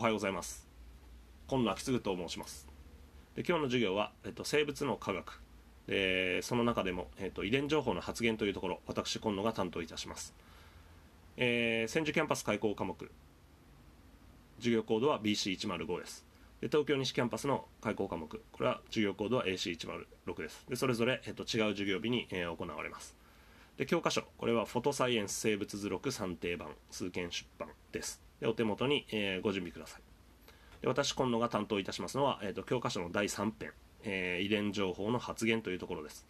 おはようございます。今野明嗣と申します。で今日の授業は、えっと、生物の科学。でその中でも、えっと、遺伝情報の発現というところ私今野が担当いたします、えー、千住キャンパス開校科目。授業コードは BC105 です。で東京西キャンパスの開講科目。これは授業コードは AC106 です。でそれぞれ、えっと、違う授業日に、えー、行われます。で教科書。これはフォトサイエンス生物図録三訂版数研出版です。でお手元に、えー、ご準備ください。で私今野が担当いたしますのは、えーと、教科書の第3編、えー、遺伝情報の発言というところです。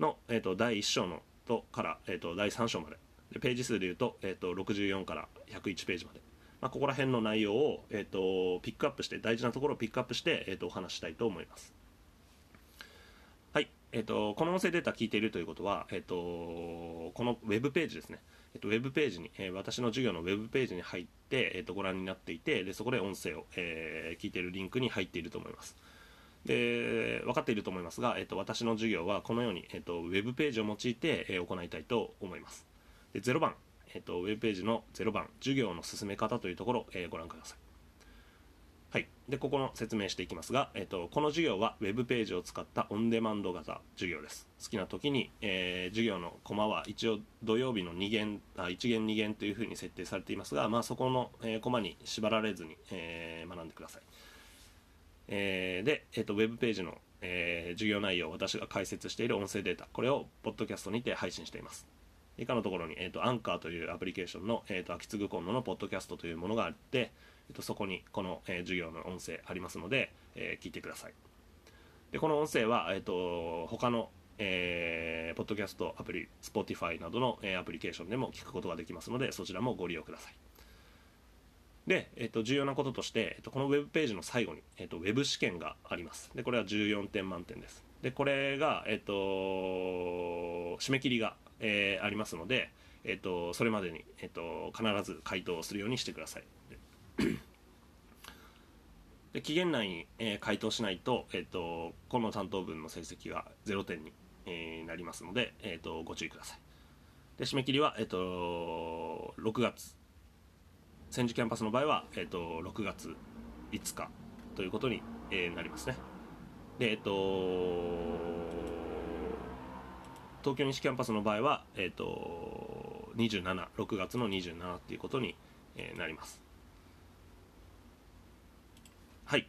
の、えーと、第1章のとから、えーと、第3章まで。でページ数でいうと,、えー、と64から101ページまで、まあ、ここら辺の内容を、えー、とピックアップして大事なところをピックアップして、えー、とお話したいと思います。はい、えー、とこの音声データ聞いているということは、えー、とこのウェブページですね。えっと、ウェブページに、えー、私の授業のウェブページに入って、えっと、ご覧になっていてでそこで音声を、えー、聞いているリンクに入っていると思います。で分かっていると思いますが、えっと、私の授業はこのように、えっと、ウェブページを用いて、えー、行いたいと思います。で0番、えっと、ウェブページの0番授業の進め方というところ、えー、ご覧ください。はい、でここの説明していきますが、えっと、この授業はウェブページを使ったオンデマンド型授業です。好きな時に、えー、授業のコマは一応土曜日の2限あ1限2限というふうに設定されていますが、まあ、そこの、えー、コマに縛られずに、えー、学んでください、えー、で、えっと、ウェブページの、え、授業内容私が解説している音声データこれをポッドキャストにて配信しています。以下のところに、えーと、アンカーというアプリケーションの、えーと、秋継今野のポッドキャストというものがあって、えーと、そこにこの、えー、授業の音声ありますので、えー、聞いてくださいでこの音声は、えー、と他の、えー、ポッドキャストアプリ Spotify などの、えー、アプリケーションでも聞くことができますのでそちらもご利用くださいで、えっと、重要なこととして、えっと、このウェブページの最後に、えっと、ウェブ試験があります。で、これは14点満点です。で、これが、えっと、締め切りがえー、ありますので、えーと、それまでに、えーと、必ず回答するようにしてください。で期限内に、えー、回答しないと,、えーと、この担当分の成績が0点に、えー、なりますので、えー、とご注意ください。で締め切りは、えー、と6月千住キャンパスの場合は、えー、と6月5日ということに、えー、なりますね。でえっ、ー、と東京西キャンパスの場合は、えーと、27、6月の27っていうことに、えー、なります。はい。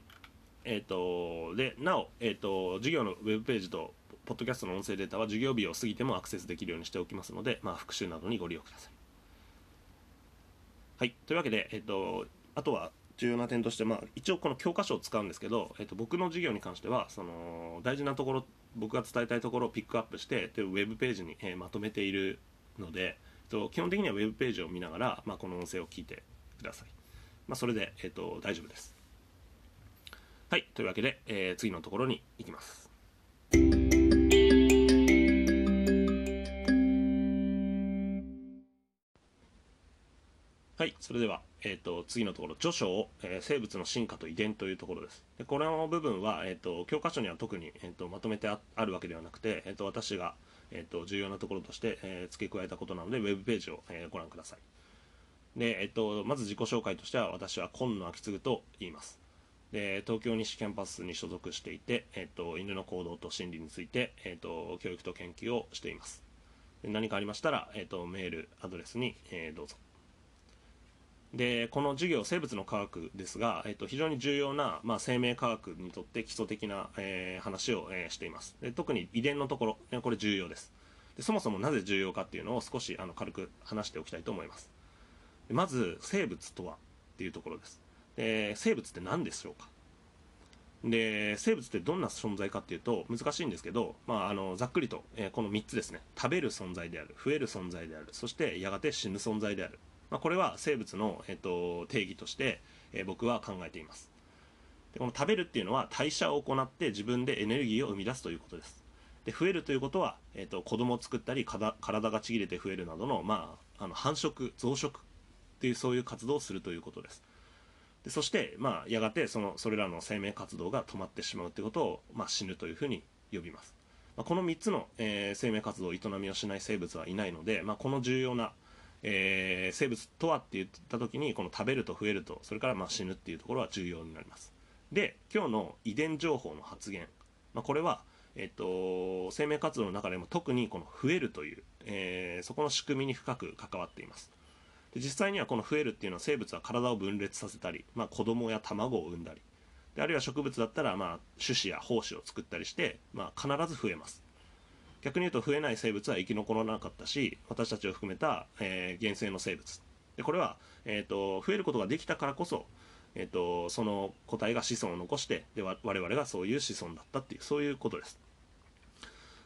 えっ、ー、と、で、なお、えっ、ー、と、授業のウェブページと、ポッドキャストの音声データは授業日を過ぎてもアクセスできるようにしておきますので、まあ、復習などにご利用ください。はい。というわけで、えっ、と、あとは、重要な点として、まあ、一応この教科書を使うんですけど、えっと、僕の授業に関してはその大事なところ僕が伝えたいところをピックアップしてでウェブページに、えー、まとめているので、えっと、基本的にはウェブページを見ながら、まあ、この音声を聞いてください、まあ、それで、えっと、大丈夫ですはいというわけで、えー、次のところに行きますはい、それでは、えーと、次のところ、序章、えー、生物の進化と遺伝というところです。でこれの部分は、えーと、教科書には特に、えーと、まとめてあるわけではなくて、えー、と私が、えー、と重要なところとして、えー、付け加えたことなので、ウェブページを、えー、ご覧ください。でえー、とまず自己紹介としては、私は今野明継と言います。で東京西キャンパスに所属していて、えー、と犬の行動と心理について、えー、と教育と研究をしています。で何かありましたら、えー、とメール、アドレスに、えー、どうぞ。でこの授業生物の科学ですが、えっと、非常に重要な、まあ、生命科学にとって基礎的な、えー、話を、えー、しています。で特に遺伝のところこれ重要です。でそもそもなぜ重要かっていうのを少しあの軽く話しておきたいと思います。まず生物とはっていうところです。で生物って何でしょうか？で生物ってどんな存在かっていうと難しいんですけど、まあ、あのざっくりと、えー、この3つですね。食べる存在である増える存在であるそしてやがて死ぬ存在である。まあ、これは生物の、えっと、定義として、えー、僕は考えています。でこの食べるっていうのは代謝を行って自分でエネルギーを生み出すということです。で増えるということは、えーと、子供を作ったり体がちぎれて増えるなどの,、まあ、あの繁殖増殖っていうそういう活動をするということです。でそして、まあ、やがてそのそれらの生命活動が止まってしまうということを、まあ、死ぬというふうに呼びます、まあ、この3つの、えー、生命活動営みをしない生物はいないので、まあ、この重要なえー生物とはって言った時にこの食べると増えるとそれからまあ死ぬっていうところは重要になります。で今日の遺伝情報の発言、まあ、これは、えっと、生命活動の中でも特にこの増えるという、えーそこの仕組みに深く関わっています。で実際にはこの増えるっていうのは生物は体を分裂させたり、まあ、子供や卵を産んだり。であるいは植物だったらまあ種子や胞子を作ったりして、まあ、必ず増えます。逆に言うと増えない生物は生き残らなかったし私たちを含めた、えー原生の生物。でこれは、えー、と増えることができたからこそ、えー、とその個体が子孫を残してで我々がそういう子孫だったっていうそういうことです。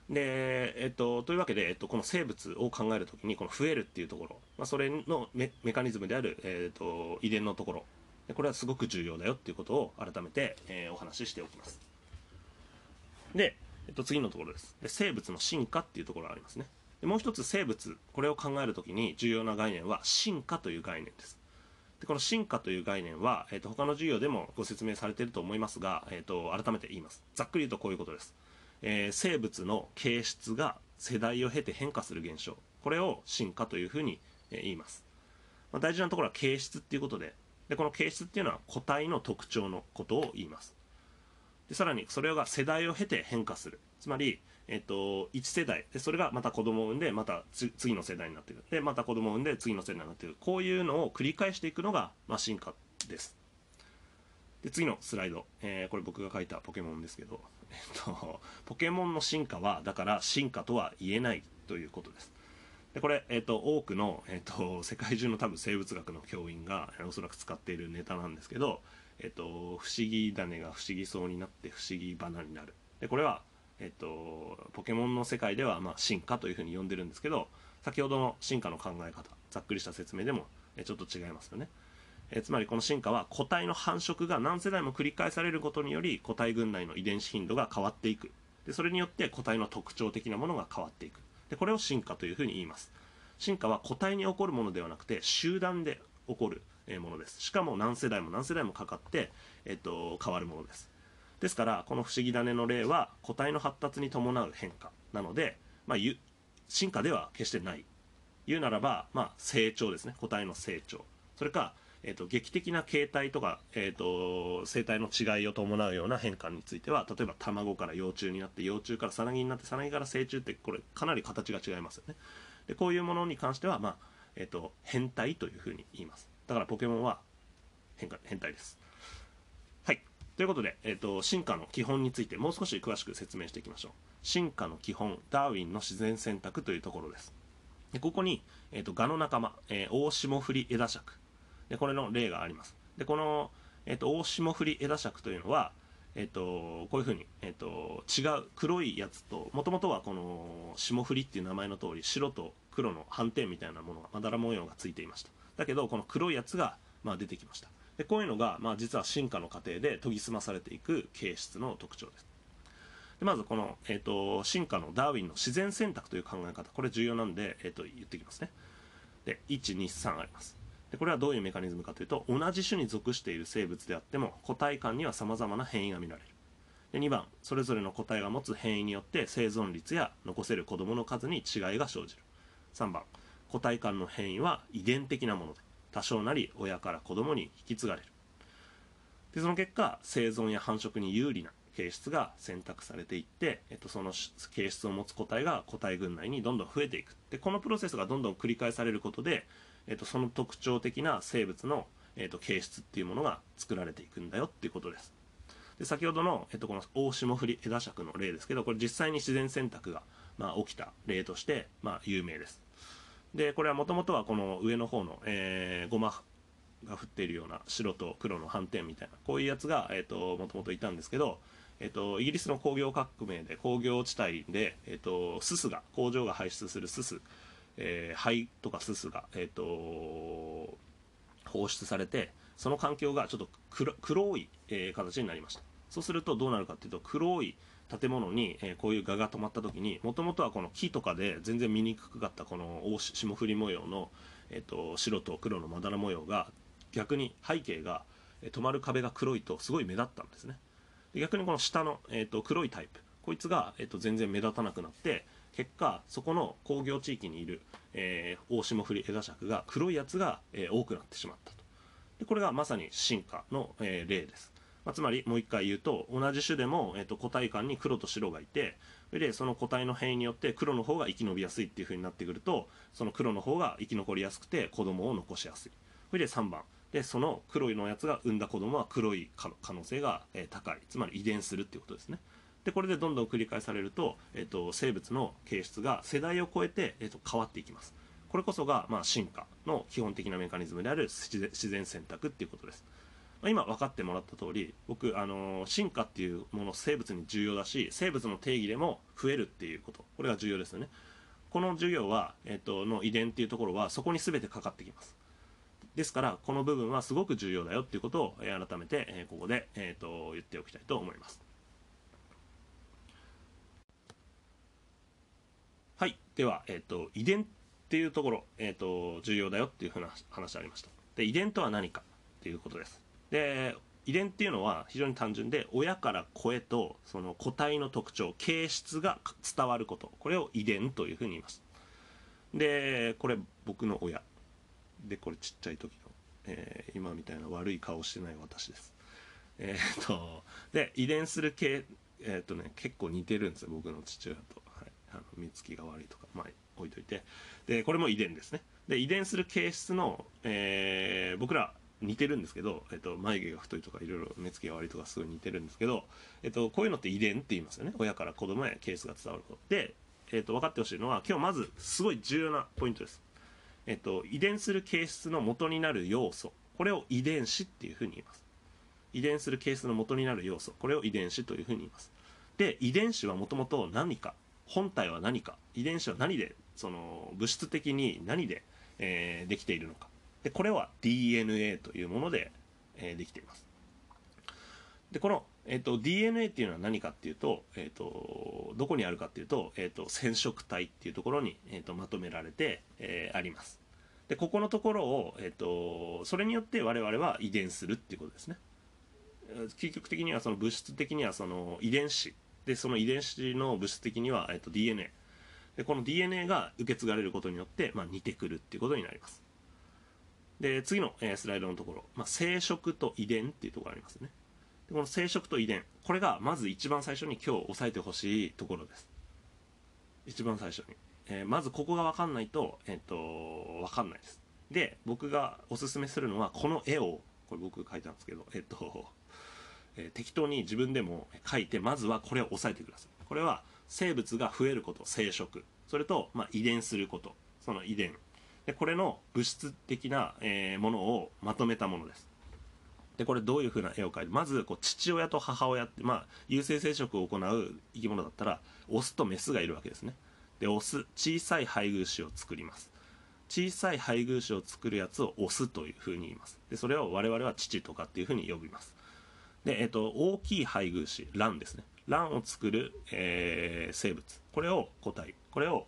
で、えっと、というわけで、えっと、この生物を考えるときにこの増えるっていうところ、まあ、それのメメカニズムである、えっと、遺伝のところ。これはすごく重要だよっていうことを改めて、えーお話ししておきます。で、えっと、次のところです。で生物の進化っていうところがありますね。でもう一つ生物。これを考えるときに重要な概念は進化という概念です。でこの進化という概念は、えっと他の授業でもご説明されていると思いますが、えっと改めて言います。ざっくり言うとこういうことです、えー生物の形質が世代を経て変化する現象。これを進化というふうにえー言います、まあ、大事なところは形質っていうことで。でこの形質っていうのは個体の特徴のことを言います。でさらにそれが世代を経て変化する。つまり、えっと1世代。でそれがまた子供を産んでまた次の世代になっていく。でまた子供を産んで次の世代になっていく。こういうのを繰り返していくのが、まあ、進化です。で次のスライド、えーこれ僕が書いたポケモンですけど、えっと、ポケモンの進化はだから進化とは言えないということです。でこれ、えっと多くの、えっと世界中の多分生物学の教員がおそらく使っているネタなんですけど、えっと不思議種が不思議そうになって不思議花になる。でこれは、えっとポケモンの世界では、まあ、進化というふうに呼んでるんですけど先ほどの進化の考え方ざっくりした説明でもちょっと違いますよね。えーつまりこの進化は個体の繁殖が何世代も繰り返されることにより個体群内の遺伝子頻度が変わっていく。でそれによって個体の特徴的なものが変わっていく。でこれを進化というふうに言います。進化は個体に起こるものではなくて集団で起こるものです。しかも何世代も何世代もかかって、えっと変わるものです。ですからこの不思議種の例は個体の発達に伴う変化。なので、まあ、進化では決してない。言うならば、まあ、成長ですね。個体の成長。それか、えー、と劇的な形態とか、えー、と生態の違いを伴うような変化については例えば卵から幼虫になって幼虫からさなぎになってさなぎから成虫ってこれかなり形が違いますよね。でこういうものに関しては、まあえー、と変態というふうに言います。だからポケモンは変化変態です。はい。ということで、えー、と進化の基本についてもう少し詳しく説明していきましょう。進化の基本ダーウィンの自然選択というところです。でここに、えー、とガの仲間、えーオオシモフリエダシャクでこれの例があります。でこの、えー、とオオシモフリエダシャクというのは、えー、とこういうふうに、えー、と違う黒いやつともともとはこの霜降りっていう名前の通り白と黒の斑点みたいなものがまだら模様がついていました。だけどこの黒いやつが、まあ、出てきました。でこういうのが、まあ、実は進化の過程で研ぎ澄まされていく形質の特徴です。でまずこの、えー、と進化のダーウィンの自然選択という考え方。これ重要なんで、えー、と言ってきますね。で123あります。でこれはどういうメカニズムかというと同じ種に属している生物であっても個体間には様々な変異が見られる。で2番それぞれの個体が持つ変異によって生存率や残せる子供の数に違いが生じる。3番個体間の変異は遺伝的なもので多少なり親から子供に引き継がれる。でその結果生存や繁殖に有利な形質が選択されていって、えっと、その形質を持つ個体が個体群内にどんどん増えていく。でこのプロセスがどんどん繰り返されることで、えっと、その特徴的な生物の、えっと、形質っていうものが作られていくんだよっていうことです。で先ほどの、えっと、この大霜降り枝尺の例ですけどこれ実際に自然選択が、まあ、起きた例として、まあ、有名です。でこれはもともとはこの上の方の、えー、ゴマが降っているような白と黒の斑点みたいなこういうやつが、えー、ともともといたんですけど、えー、とイギリスの工業革命で工業地帯で、えー、とすすが工場が排出するすす、えー灰とかすすが、えー、と放出されてその環境がちょっと黒い、えー形になりました。そうするとどうなるかっていうと黒い建物に、えーこういう蛾が止まった時にもともとはこの木とかで全然見にくかったこの大霜降り模様の、えー、と白と黒のまだら模様が逆に背景が、えー止まる壁が黒いとすごい目立ったんですね。で逆にこの下の、えー、と黒いタイプこいつが、えー、と全然目立たなくなって結果そこの工業地域にいる、えー、オオシモフリエガシャクが黒いやつが、えー、多くなってしまったと。でこれがまさに進化の、えー、例です、まあ、つまりもう一回言うと同じ種でも、えーと、個体間に黒と白がいてでその個体の変異によって黒の方が生き延びやすいっていう風になってくるとその黒の方が生き残りやすくて子供を残しやすい。それで3番。でその黒いのやつが産んだ子供は黒い可能性が、え高い。つまり遺伝するっていうことですね。でこれでどんどん繰り返されると,、えーと、生物の形質が世代を超えて、えーと、変わっていきます。これこそが、まあ、進化の基本的なメカニズムである自然選択っていうことです、まあ、今分かってもらった通り僕、あのー、進化っていうもの生物に重要だし生物の定義でも増えるっていうこと。これが重要ですよね。この授業は、えーと、の遺伝っていうところはそこに全てかかってきます。ですからこの部分はすごく重要だよっていうことを、改めて、ここで、えーと言っておきたいと思います。では、えっ、と、遺伝っていうところ、えっ、と、重要だよっていうふうな話ありました。で、遺伝とは何かっていうことです。で、遺伝っていうのは非常に単純で、親から子へと、その個体の特徴、形質が伝わること、これを遺伝というふうに言います。で、これ僕の親。で、これちっちゃい時の、えー、今みたいな悪い顔してない私です。えっ、と、で、遺伝する系、えっ、とね、結構似てるんですよ、僕の父親と。あの見つきが悪いとか、まあ、置いといて。でこれも遺伝ですね。で遺伝する形質の、えー、僕ら似てるんですけど、えっと、眉毛が太いとかいろいろ目つきが悪いとかすごい似てるんですけど、えっと、こういうのって遺伝って言いますよね。親から子供へケースが伝わること。で、えっと、分かってほしいのは今日まずすごい重要なポイントです、えっと、遺伝する形質の元になる要素。これを遺伝子っていうふうに言います。遺伝する形質の元になる要素。これを遺伝子というふうに言います。で遺伝子はもともと何か。本体は何か遺伝子は何でその物質的に何で、えー、できているのか。でこれは DNA というもので、えー、できています。でこの、えーと、DNA っていうのは何かっていうと,、えーと、どこにあるかっていうと,、えーと、染色体っていうところに、えー、とまとめられて、えー、あります。でここのところを、えー、とそれによって我々は遺伝するっていうことですね。究極的にはその物質的にはその遺伝子でその遺伝子の物質的には、えっと、DNA でこの DNA が受け継がれることによって、まあ、似てくるっていうことになります。で次の、えー、スライドのところ、まあ、生殖と遺伝っていうところがありますよね。でこの生殖と遺伝。これがまず一番最初に今日押さえてほしいところです。一番最初に、えー、まずここが分かんないと,、えー、っと分かんないです。で僕がおすすめするのはこの絵をこれ僕書いたんですけどえっとえ適当に自分でも書いてまずはこれを押さえてください。これは生物が増えること生殖。それと、まあ、遺伝すること。その遺伝。でこれの物質的な、えー、ものをまとめたものです。でこれどういうふうな絵を描いてまずこう父親と母親ってまあ有性生殖を行う生き物だったらオスとメスがいるわけですね。でオス小さい配偶子を作ります。小さい配偶子を作るやつをオスというふうに言います。でそれを我々は父とかっていうふうに呼びます。で、えっと、大きい配偶子、卵ですね。卵を作る、えー、生物。これを個体。これを、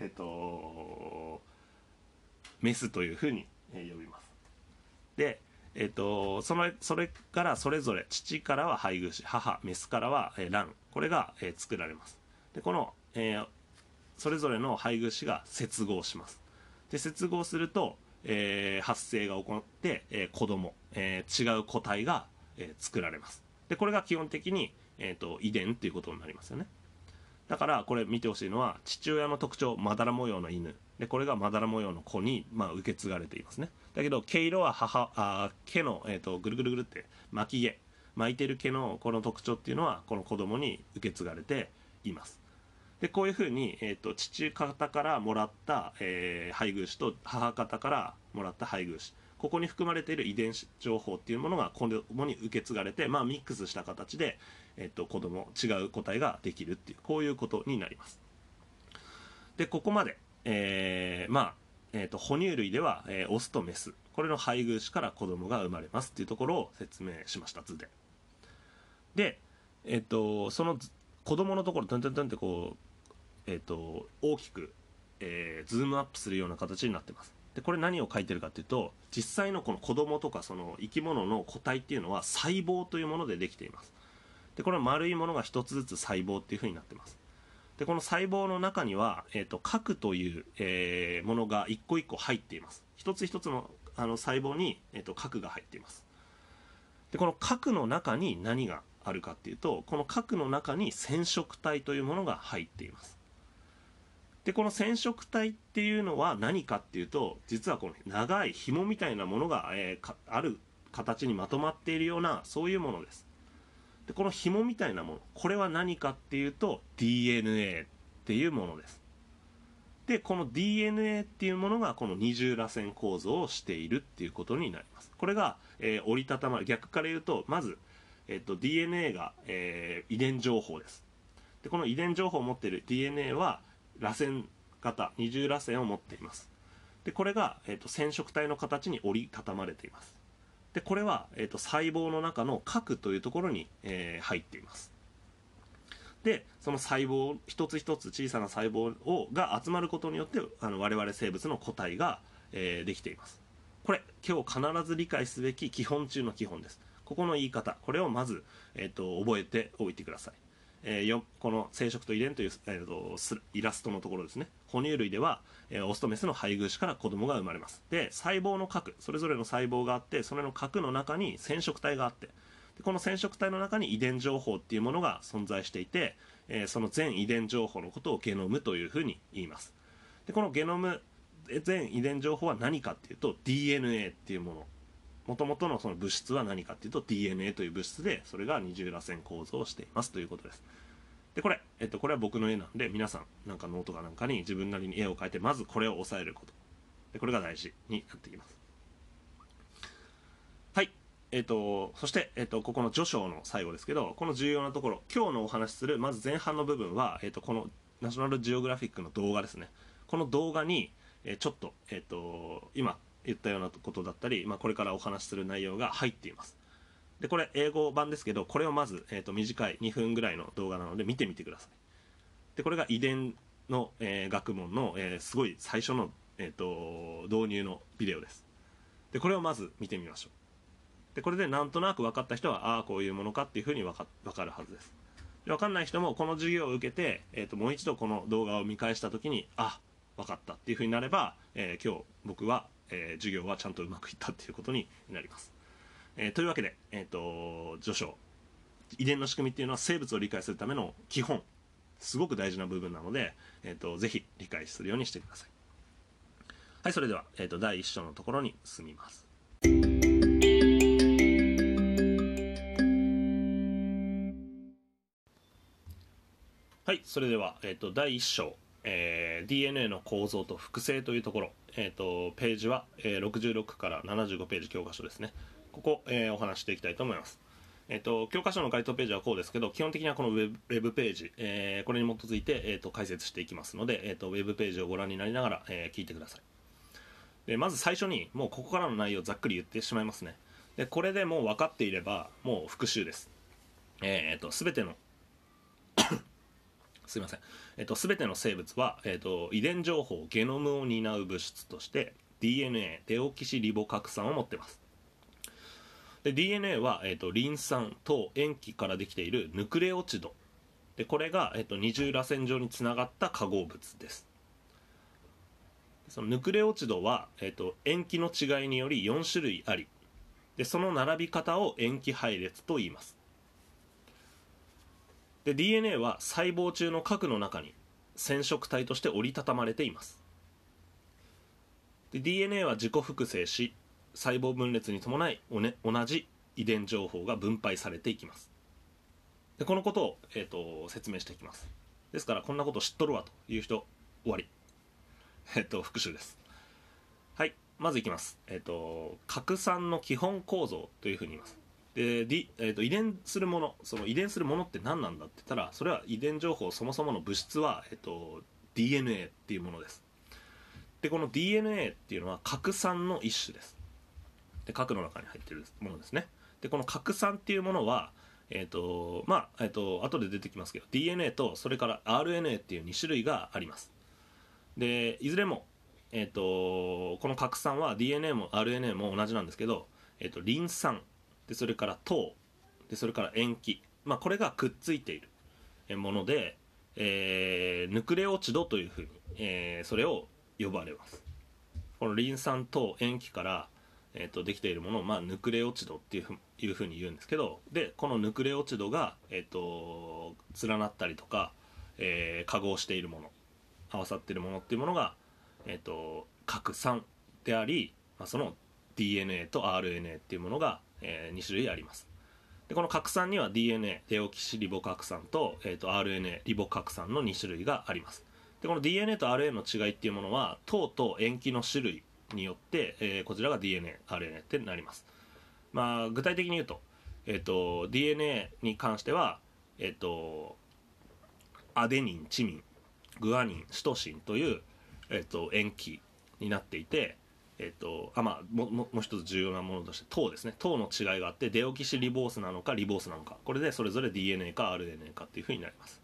えっと、メスというふうに、え呼びます。で、えっと、その、それからそれぞれ、父からは配偶子、母、メスからは、えー、卵。これが、えー、作られます。で、この、えー、それぞれの配偶子が接合します。で、接合すると、えー、発生が起こって、えー、子供、えー、違う個体がえー、作られます。でこれが基本的に、えーと、遺伝っていうことになりますよね。だからこれ見てほしいのは父親の特徴まだら模様の犬。でこれがまだら模様の子に、まあ、受け継がれていますね。だけど毛色は母あ毛の、えーと、ぐるぐるぐるって巻き毛。巻いてる毛のこの特徴っていうのはこの子供に受け継がれています。でこういうふうに、えーと、父方からもらった、えー、配偶詞と母方からもらった配偶詞ここに含まれている遺伝子情報っていうものが子供に受け継がれて、まあ、ミックスした形で、えっと、子供違う個体ができるっていうこういうことになります。でここまで、えー、まあ、えーと、哺乳類では、えー、オスとメス。これの配偶子から子供が生まれますっていうところを説明しました図で。で、えっ、ー、とその子供のところトントントンってこう、えっ、ー、と大きく、えー、ズームアップするような形になってます。でこれ何を書いてるかっていうと実際のこの子供とかその生き物の個体っていうのは細胞というものでできています。でこれは丸いものが一つずつ細胞っていうふうになってます。でこの細胞の中には、えーと、核という、えー、ものが一個一個入っています。一つ一つのあの細胞に、えーと、核が入っています。でこの核の中に何があるかっていうとこの核の中に染色体というものが入っています。でこの染色体っていうのは何かっていうと実はこの長い紐みたいなものが、えー、ある形にまとまっているようなそういうものです。でこの紐みたいなものこれは何かっていうと DNA っていうものです。でこの DNA っていうものがこの二重らせん構造をしているっていうことになります。これが、えー、折りたたまる逆から言うとまず、えーと、DNA が、えー、遺伝情報です。でこの遺伝情報を持っている DNA は螺旋型二重らせんを持っています。でこれが、えーと、染色体の形に折りたたまれています。でこれは、えーと、細胞の中の核というところに、えー、入っています。でその細胞一つ一つ小さな細胞をが集まることによってあの我々生物の個体が、えー、できています。これ今日必ず理解すべき基本中の基本です。ここの言い方これをまず、えーと覚えておいてください。えー、この生殖と遺伝という、えーと、イラストのところですね。哺乳類では、えー、オスとメスの配偶種から子供が生まれます。で細胞の核それぞれの細胞があってそれの核の中に染色体があってでこの染色体の中に遺伝情報っていうものが存在していて、えー、その全遺伝情報のことをゲノムというふうに言います。でこのゲノム全遺伝情報は何かっていうと DNA っていうもの。もともとのその物質は何かっていうと DNA という物質でそれが二重らせん構造をしていますということです。でこれ、えっと、これは僕の絵なんで皆さんなんかノートかなんかに自分なりに絵を描いてまずこれを押さえること。でこれが大事になってきます。はい。えっとそして、えっと、ここの序章の最後ですけどこの重要なところ今日のお話しするまず前半の部分は、えっと、このナショナルジオグラフィックの動画ですね。この動画に、えちょっと、えっと、今言ったようなことだったり、まあ、これからお話しする内容が入っています。で、これ英語版ですけど、これをまず、えーと、短い2分ぐらいの動画なので見てみてください。で、これが遺伝の、えー、学問の、えー、すごい最初の、えーと、導入のビデオです。で、これをまず見てみましょう。で、これでなんとなく分かった人は、ああ、こういうものかっていうふうに分か分かるはずです。で分かんない人もこの授業を受けて、えーともう一度この動画を見返した時にあ分かったっていうふうになれば、えー、今日僕はえー、授業はちゃんとうまくいったっていうことになります。えー、というわけで、えーと、序章遺伝の仕組みっていうのは生物を理解するための基本すごく大事な部分なので、えーと、ぜひ理解するようにしてください。はい、それでは、えーと、第1章のところに進みます。はい、それでは、えー、と第1章、えー、DNA の構造と複製というところ。えーと、ページは、えー、66から75ページ教科書ですね。ここ、えー、お話していきたいと思います。えーと、教科書の該当ページはこうですけど基本的にはこのウェブウェブページ、えー、これに基づいて、えーと、解説していきますので、えー、とウェブページをご覧になりながら、えー、聞いてください。でまず最初にもうここからの内容をざっくり言ってしまいますね。でこれでもう分かっていればもう復習です。えっ、と全てのすいません、えっと、全ての生物は、えっと、遺伝情報ゲノムを担う物質として DNA デオキシリボ核酸を持っています。で DNA は、えっと、リン酸と塩基からできているヌクレオチド。でこれが、えっと、二重らせん状につながった化合物です。そのヌクレオチドは、えっと、塩基の違いにより4種類あり。でその並び方を塩基配列と言います。で DNA は細胞中の核の中に染色体として折りたたまれています。で DNA は自己複製し細胞分裂に伴いお、ね、同じ遺伝情報が分配されていきます。でこのことを、えーと、説明していきます。ですからこんなこと知っとるわという人終わり。えっ、ー、と復習です。はいまずいきます。えっ、ー、と核酸の基本構造というふうに言います。で、えーと、遺伝するものその遺伝するものって何なんだって言ったらそれは遺伝情報そもそもの物質は、えーと、DNA っていうものです。でこの DNA っていうのは核酸の一種です。で核の中に入ってるものですね。でこの核酸っていうものはえっ、ー、とまあえっ、ー、と後で出てきますけど DNA とそれから RNA っていう2種類があります。でいずれもえっ、ー、とこの核酸は DNA も RNA も同じなんですけど、えっとリン酸でそれから糖。でそれから塩基、まあ、これがくっついている。もので、えー、ヌクレオチドというふうに、えー、それを呼ばれます。このリン酸と塩基から、えーと、できているものを、まあ、ヌクレオチドっていうふいうふうに言うんですけどでこのヌクレオチドが、えーと、連なったりとか、えー、化合しているもの合わさっているものっていうものが、えーと、核酸であり、まあ、その DNA と RNA っていうものが、えー、2種類ありますでこの核酸には DNA デオキシリボ核酸と,、えーと、RNA リボ核酸の2種類がありますでこの DNA と RNA の違いっていうものは糖と塩基の種類によって、えー、こちらが DNA、RNA ってなります。まあ、具体的に言うと、え、ー、と、DNA に関しては、えっ、ー、と、アデニン、チミン、グアニン、シトシンという、えっ、と、塩基になっていて、えっと、あまあもももう一つ重要なものとして糖ですね糖の違いがあってデオキシリボースなのかリボースなのかこれでそれぞれ DNA か RNA かっていうふうになります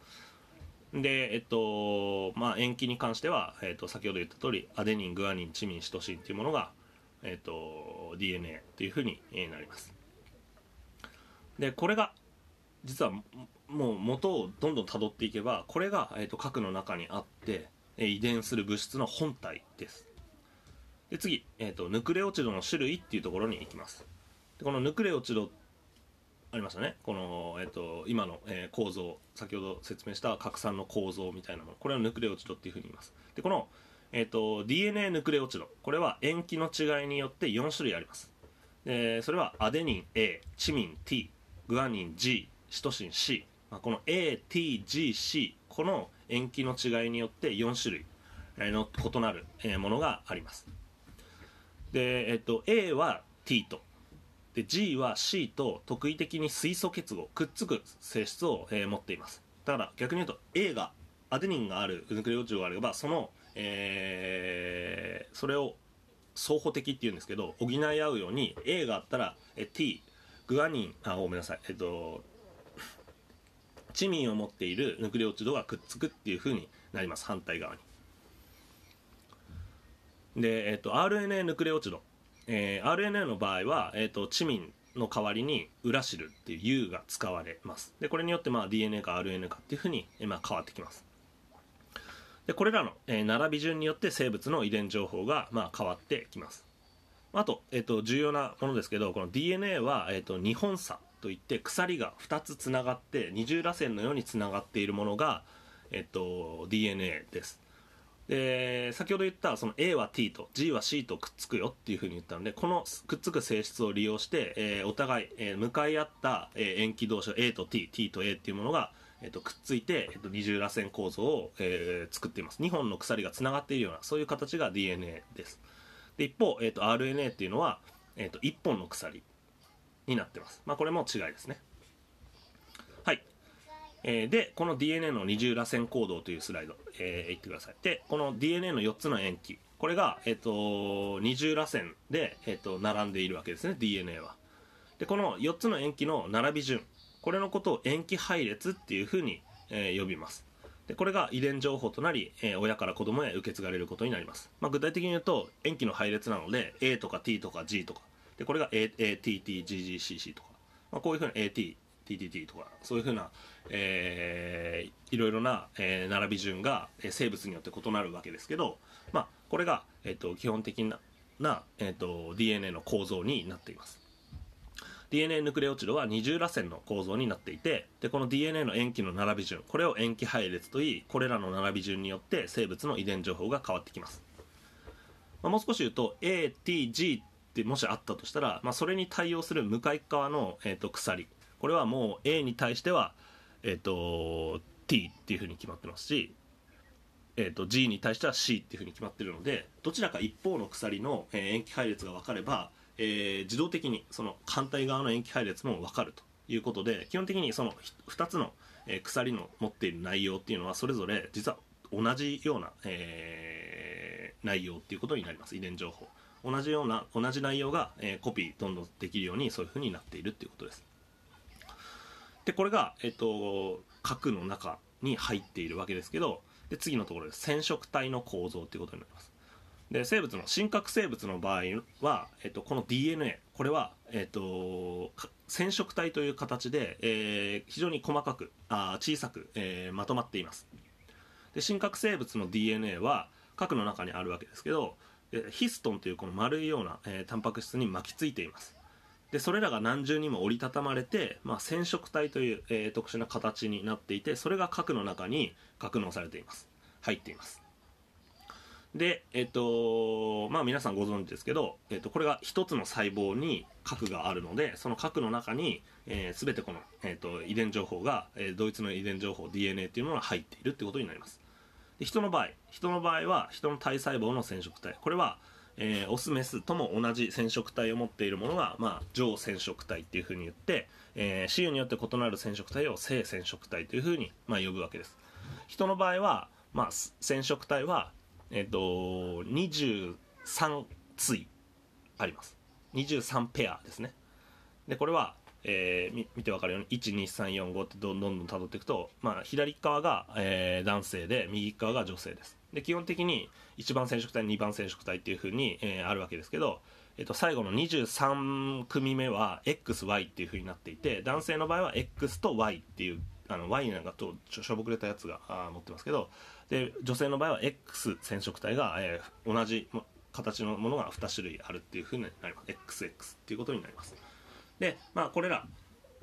で、えっと、まあ、塩基に関しては、えっと、先ほど言った通り、アデニン、グアニン、チミン、シトシンというものが、えっと、DNA というふうになります。で、これが、実は、もう元をどんどん辿っていけば、これが、えっと、核の中にあって、遺伝する物質の本体です。で、次、えっと、ヌクレオチドの種類っていうところに行きます。でこのヌクレオチドありましたね。この、えーと、今の、えー、構造先ほど説明した核酸の構造みたいなもの。これをヌクレオチドっていうふうに言います。でこの、えーと、DNA ヌクレオチド。これは塩基の違いによって4種類あります。でそれはアデニン A チミン T グアニン G シトシン C、まあ、この ATGC この塩基の違いによって4種類の異なるものがあります。で、えっと、A は T と。で G は C と特異的に水素結合くっつく性質を、えー、持っています。だから逆に言うと A がアデニンがあるヌクレオチドがあればその、えー、それを相補的っていうんですけど補い合うように A があったらえ T グアニンあごめんなさい。えっとチミンを持っているヌクレオチドがくっつくっていうふうになります反対側に。で、えっと、RNA ヌクレオチド。えー、RNA の場合は、えーと、チミンの代わりにウラシルっていう U が使われます。でこれによってまあ DNA か RNA かっていうふうに、えー、まあ、変わってきます。でこれらの、えー、並び順によって生物の遺伝情報が、まあ、変わってきます。あと,、えーと、重要なものですけどこの DNA は、えーと、2本差といって鎖が2つつながって二重らせんのようにつながっているものが、えー、と DNA です。で先ほど言ったその A は T と G は C とくっつくよっていうふうに言ったのでこのくっつく性質を利用して、えー、お互い、えー、向かい合った、えー、塩基同士 A と T、T と A っていうものが、えー、とくっついて、えー、と二重らせん構造を、えー、作っています。2本の鎖がつながっているようなそういう形が DNA です。で一方、えー、と RNA っていうのは、えー、と1本の鎖になってます、まあ、これも違いですね。えー、でこの DNA の二重らせん行動というスライド、えー、いってください。でこの DNA の4つの塩基。これが、えーと、二重らせんで、えーと、並んでいるわけですね DNA は。でこの4つの塩基の並び順。これのことを塩基配列っていうふうに、えー、呼びます。でこれが遺伝情報となり、えー、親から子供へ受け継がれることになります、まあ、具体的に言うと塩基の配列なので A とか T とか G とか。でこれが ATTGGCC とか、まあ、こういうふうに AT TTT とかそういうふうな、えー、いろいろな、えー、並び順が、えー、生物によって異なるわけですけど、まあ、これが、えーと、基本的なな、えーと、DNA の構造になっています。DNA ヌクレオチドは二重らせんの構造になっていてでこの DNA の塩基の並び順これを塩基配列といいこれらの並び順によって生物の遺伝情報が変わってきます、まあ、もう少し言うと ATG ってもしあったとしたら、まあ、それに対応する向かい側の、えーと鎖。これはもう A に対しては、えっ、と T っていうふうに決まってますし、えー、と G に対しては C っていうふうに決まってるのでどちらか一方の鎖の、えー、塩基配列が分かれば、えー、自動的にその反対側の塩基配列も分かるということで基本的にその2つの、えー、鎖の持っている内容っていうのはそれぞれ実は同じような、えー、内容っていうことになります。遺伝情報。同じような同じ内容が、えー、コピーどんどんできるようにそういうふうになっているっていうことです。でこれが、えっと、核の中に入っているわけですけどで次のところで染色体の構造ということになります。で生物の真核生物の場合は、えっと、この DNA これは、えっと、染色体という形で、えー、非常に細かくあ小さく、えー、まとまっています。で真核生物の DNA は核の中にあるわけですけどヒストンというこの丸いような、えー、タンパク質に巻きついています。でそれらが何重にも折りたたまれて、まあ、染色体という、えー、特殊な形になっていてそれが核の中に格納されています。入っています。でえっ、ー、とまあ皆さんご存知ですけど、えーと、これが一つの細胞に核があるのでその核の中に、えー、全てこの、えーと、遺伝情報が、えー、同一の遺伝情報 DNA っていうものが入っているってことになります。で人の場合人の場合は人の体細胞の染色体。これはえー、オスメスとも同じ染色体を持っているものが、まあ、上染色体っていうふうに言って、えー、種によって異なる染色体を性染色体というふうに、まあ、呼ぶわけです。人の場合は、まあ、染色体は、えーと、23対あります。23ペアですね。でこれは、えー、見て分かるように12345ってどんどんどん辿っていくと、まあ、左側が、えー、男性で右側が女性です。で基本的に1番染色体2番染色体っていうふうに、えー、あるわけですけど、えー、と最後の23組目は XY っていうふうになっていて男性の場合は X と Y っていうあの Y なんかとしょぼくれたやつがあ持ってますけどで女性の場合は X 染色体が、えー、同じ形のものが2種類あるっていうふうになります。XX っていうことになります。でまあこれら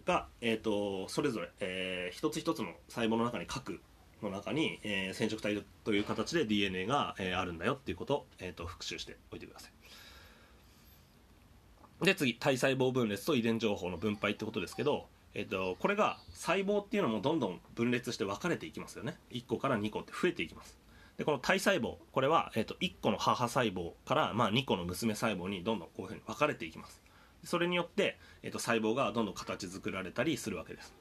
が、えーと、それぞれ、えー、一つ一つの細胞の中に各の中に、えー、染色体という形で DNA が、えー、あるんだよっていうことを、えーと、復習しておいてください。で次体細胞分裂と遺伝情報の分配ってことですけど、えーと、これが細胞っていうのもどんどん分裂して分かれていきますよね。1個から2個って増えていきます。でこの体細胞これは、えーと、1個の母細胞から、まあ、2個の娘細胞にどんどんこういうふうに分かれていきます。それによって、えー、と細胞がどんどん形作られたりするわけです。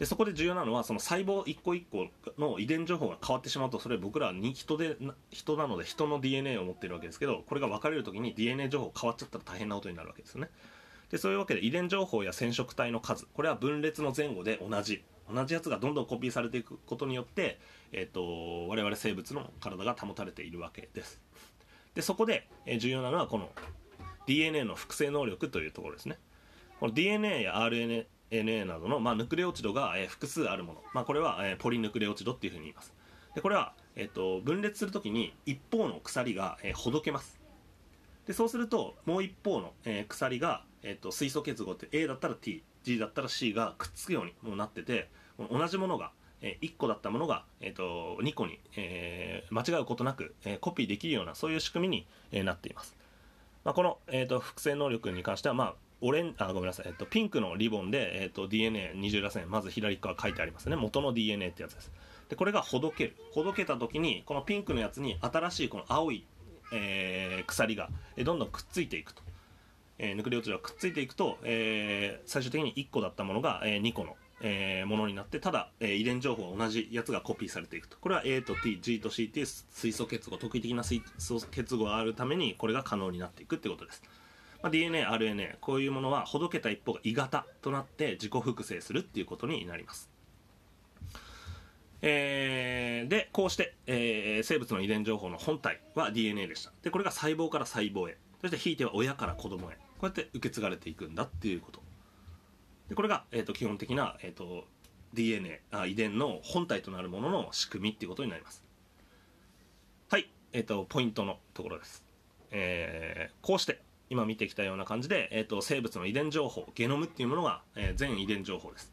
でそこで重要なのはその細胞一個一個の遺伝情報が変わってしまうとそれ僕らに人で人なので人の DNA を持っているわけですけどこれが分かれる時に DNA 情報変わっちゃったら大変なことになるわけですよね。でそういうわけで遺伝情報や染色体の数これは分裂の前後で同じ同じやつがどんどんコピーされていくことによって、えーと、我々生物の体が保たれているわけです。でそこで、え、重要なのはこの DNA の複製能力というところですね。この DNA や RNA NA などの、まあ、ヌクレオチドが、えー、複数あるもの、まあ、これは、えー、ポリヌクレオチドっていうふうに言います。でこれは、えーと、分裂するときに一方の鎖が、えー、ほどけます。でそうするともう一方の、えー、鎖が、えーと、水素結合って A だったら TG だったら C がくっつくようにもうなってて同じものが、えー、1個だったものが、えーと、2個に、えー、間違うことなく、えー、コピーできるようなそういう仕組みに、えー、なっています、まあ、この、えーと複製能力に関しては、まあ、オレンあごめんなさい、えっと、ピンクのリボンで、えっと、DNA20 らせん。まず左側書いてありますね。元の DNA ってやつです。でこれがほどける。ほどけた時にこのピンクのやつに新しいこの青い、えー、鎖がどんどんくっついていくと、えー、ヌクレオチドがくっついていくと、えー、最終的に1個だったものが、えー、2個の、えー、ものになってただ、えー、遺伝情報は同じやつがコピーされていくと。これは A と TG と C っていう水素結合特異的な水素結合があるためにこれが可能になっていくってことです。まあ、DNA、RNA こういうものはほどけた一方が鋳型となって自己複製するっていうことになります。えー、でこうして、えー、生物の遺伝情報の本体は DNA でした。でこれが細胞から細胞へ。そしてひいては親から子供へ。こうやって受け継がれていくんだっていうこと。でこれが、えーと、基本的な、えーと、DNA あ遺伝の本体となるものの仕組みっていうことになります。はい、えーとポイントのところです、えー、こうして今見てきたような感じで、えーと、生物の遺伝情報ゲノムっていうものが、えー、全遺伝情報です。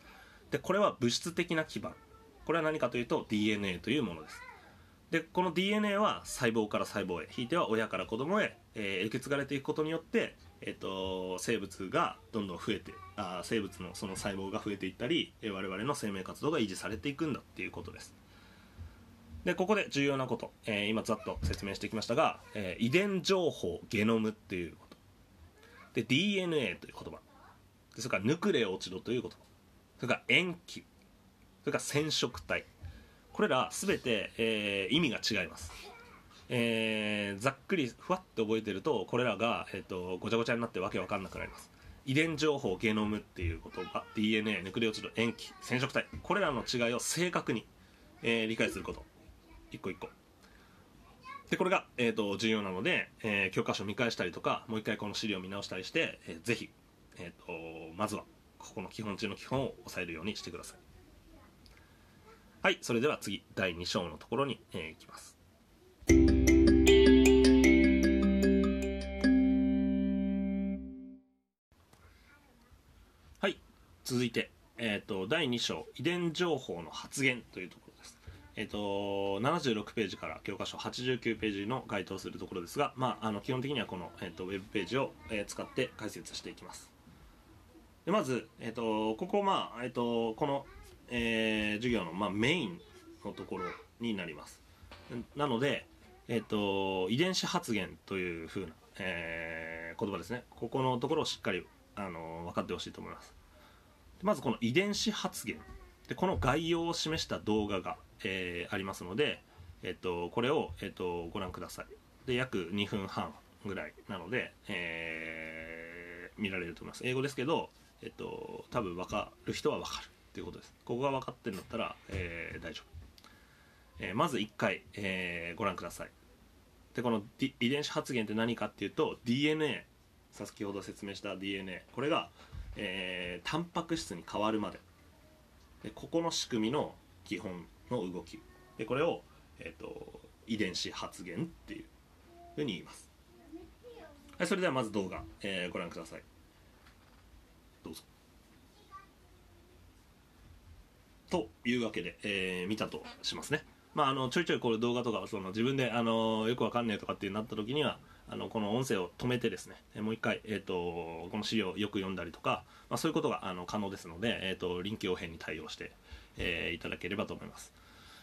でこれは物質的な基盤。これは何かというと DNA というものです。でこの DNA は細胞から細胞へひいては親から子供へ、えー、受け継がれていくことによって、えーと、生物がどんどん増えてあ生物のその細胞が増えていったり、えー、我々の生命活動が維持されていくんだっていうことです。でここで重要なこと、えー、今ざっと説明してきましたが、えー、遺伝情報ゲノムっていうで DNA という言葉。それからヌクレオチドという言葉。それから塩基それから染色体。これら全て、えー、意味が違います、えー、ざっくりふわっと覚えてるとこれらが、えーと、ごちゃごちゃになってわけわかんなくなります。遺伝情報ゲノムっていう言葉。DNA ヌクレオチド塩基染色体。これらの違いを正確に、えー、理解すること。一個一個。でこれが、えーと、重要なので、えー、教科書を見返したりとかもう一回この資料を見直したりして、えー、ぜひ、えーと、まずは、ここの基本中の基本を押さえるようにしてください。はいそれでは次第2章のところに、えー、いきます。はい続いて、えーと、第2章遺伝情報の発現というところ。えーと、76ページから教科書89ページの該当するところですが、まあ、あの基本的にはこの、えーと、ウェブページを、えー、使って解説していきます。でまず、えー、とここ、まあえー、とこのえー、授業の、まあ、メインのところになります。なので、えーと、遺伝子発現というふうな、えー、言葉ですね。ここのところをしっかりあの分かってほしいと思います。まずこの遺伝子発現。でこの概要を示した動画が、えー、ありますので、えーと、これを、えーと、ご覧ください。で約2分半ぐらいなので、えー、見られると思います。英語ですけど、えー、と多分分かる人は分かるっていうことです。ここが分かってるんだったら、えー、大丈夫、えー、まず1回、えー、ご覧ください。でこの遺伝子発現って何かっていうと DNA 先ほど説明した DNA これが、えー、タンパク質に変わるまで。でここの仕組みの基本。の動き。でこれを、えーと、遺伝子発現っていうふうに言います。はいそれではまず動画、えー、ご覧ください。どうぞ。というわけで、えー、見たとしますね。まあ、あのちょいちょいこれ動画とかその自分であのよくわかんねえとかってなった時にはあのこの音声を止めてですね。もう一回、えーと、この資料をよく読んだりとか、まあ、そういうことがあの可能ですので、えーと、臨機応変に対応して、えー、いただければと思います。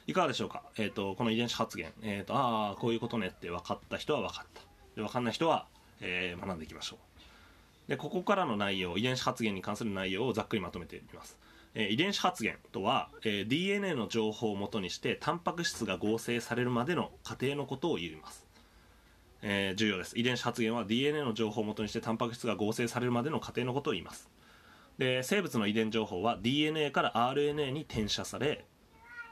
いかがでしょうか、えーと、この遺伝子発現、えー、とああこういうことねって分かった人は分かった。で分かんない人は、えー、学んでいきましょう。でここからの内容遺伝子発現に関する内容をざっくりまとめてみます。え遺伝子発現とは、えー、DNA の情報をもとにしてタンパク質が合成されるまでの過程のことを言います、えー、重要です。遺伝子発現は DNA の情報をもとにしてタンパク質が合成されるまでの過程のことを言います。で生物の遺伝情報は DNA から RNA に転写され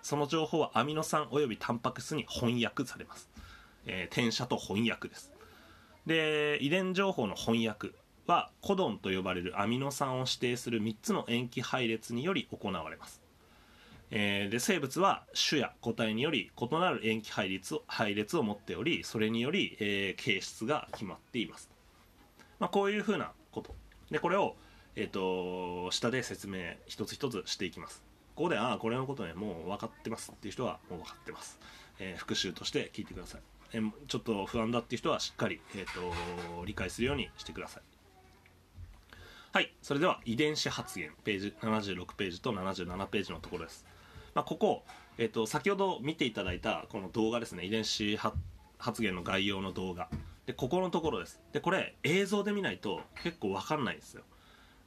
その情報はアミノ酸およびタンパク質に翻訳されます、えー、転写と翻訳です。で遺伝情報の翻訳はコドンと呼ばれるアミノ酸を指定する3つの塩基配列により行われます、えー、で生物は種や個体により異なる塩基配列を配列を持っておりそれにより、えー、形質が決まっています、まあ、こういうふうなこと。でこれを、えーと、下で説明一つ一つしていきます。ここでああこれのことねもう分かってますっていう人はもう分かってます、えー、復習として聞いてください。えちょっと不安だっていう人はしっかり、えーと理解するようにしてください。はいそれでは遺伝子発現ページ76ページと77ページのところです、まあ、ここ、えーと、先ほど見ていただいたこの動画ですね遺伝子発現の概要の動画。でここのところです。でこれ映像で見ないと結構わかんないんですよ。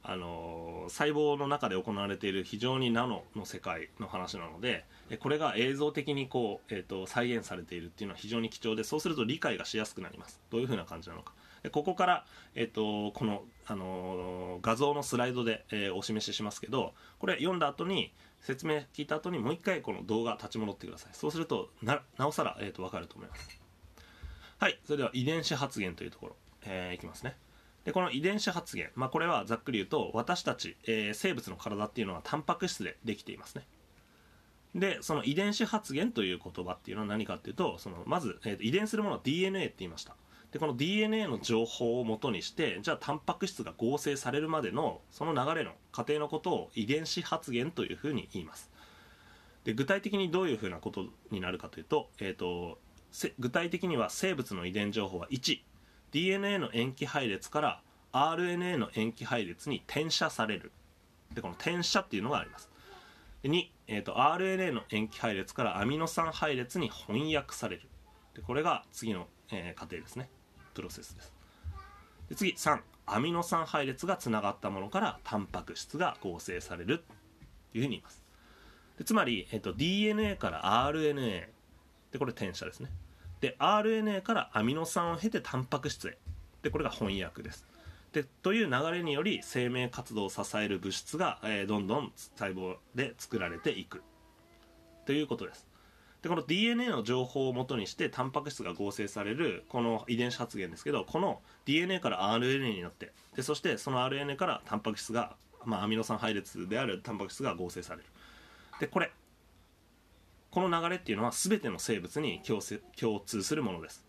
あの細胞の中で行われている非常にナノの世界の話なのでこれが映像的にこう、えーと再現されているっていうのは非常に貴重でそうすると理解がしやすくなります。どういうふうな感じなのか。でここから、えっと、この、あの、画像のスライドで、えー、お示ししますけどこれ読んだ後に説明聞いた後にもう一回この動画立ち戻ってください。そうするとなおさら、えーと、分かると思います。はい。それでは遺伝子発現というところ、えー、いきますね。でこの遺伝子発現、まあ、これはざっくり言うと私たち、えー、生物の体っていうのはタンパク質でできていますね。でその遺伝子発現という言葉っていうのは何かっていうとそのまず、えー遺伝するものは DNA って言いました。でこの DNA の情報をもとにしてじゃあタンパク質が合成されるまでのその流れの過程のことを遺伝子発現というふうに言います。で具体的にどういうふうなことになるかというと,、えーと、具体的には生物の遺伝情報は1 DNA の塩基配列から RNA の塩基配列に転写される。でこの転写っていうのがあります。2、えーと、RNA の塩基配列からアミノ酸配列に翻訳される。でこれが次の、えー、過程ですね。プロセスです。で次3アミノ酸配列がつながったものからタンパク質が合成されるというふうに言います。でつまり、えっと、DNA から RNA でこれ転写ですね。で RNA からアミノ酸を経てタンパク質へ。でこれが翻訳です。でという流れにより生命活動を支える物質が、えー、どんどん細胞で作られていく。ということです。でこの DNA の情報をもとにしてタンパク質が合成されるこの遺伝子発現ですけどこの DNA から RNA になってでそしてその RNA からタンパク質がまあ、アミノ酸配列であるタンパク質が合成される。でこれ。この流れっていうのは全ての生物に共通するものです。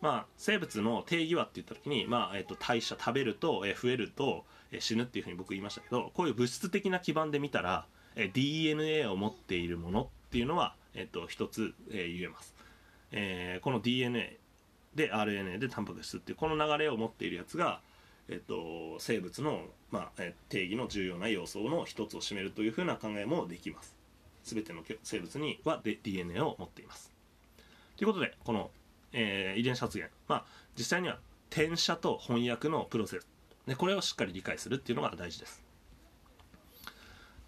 まあ、生物の定義はって言った時に、まあえー、と代謝食べると、え、増えると、え、死ぬっていうふうに僕言いましたけどこういう物質的な基盤で見たら、え、DNA を持っているものっていうのは、えー、と一つ、えー、言えます、えー、この DNA で RNA でタンパク質っていうこの流れを持っているやつが、えー、と生物の、まあ、定義の重要な要素の一つを占めるというふうな考えもできます。全ての生物には DNA を持っています。ということでこのえー、遺伝子発現、まあ、実際には転写と翻訳のプロセス。でこれをしっかり理解するっていうのが大事です。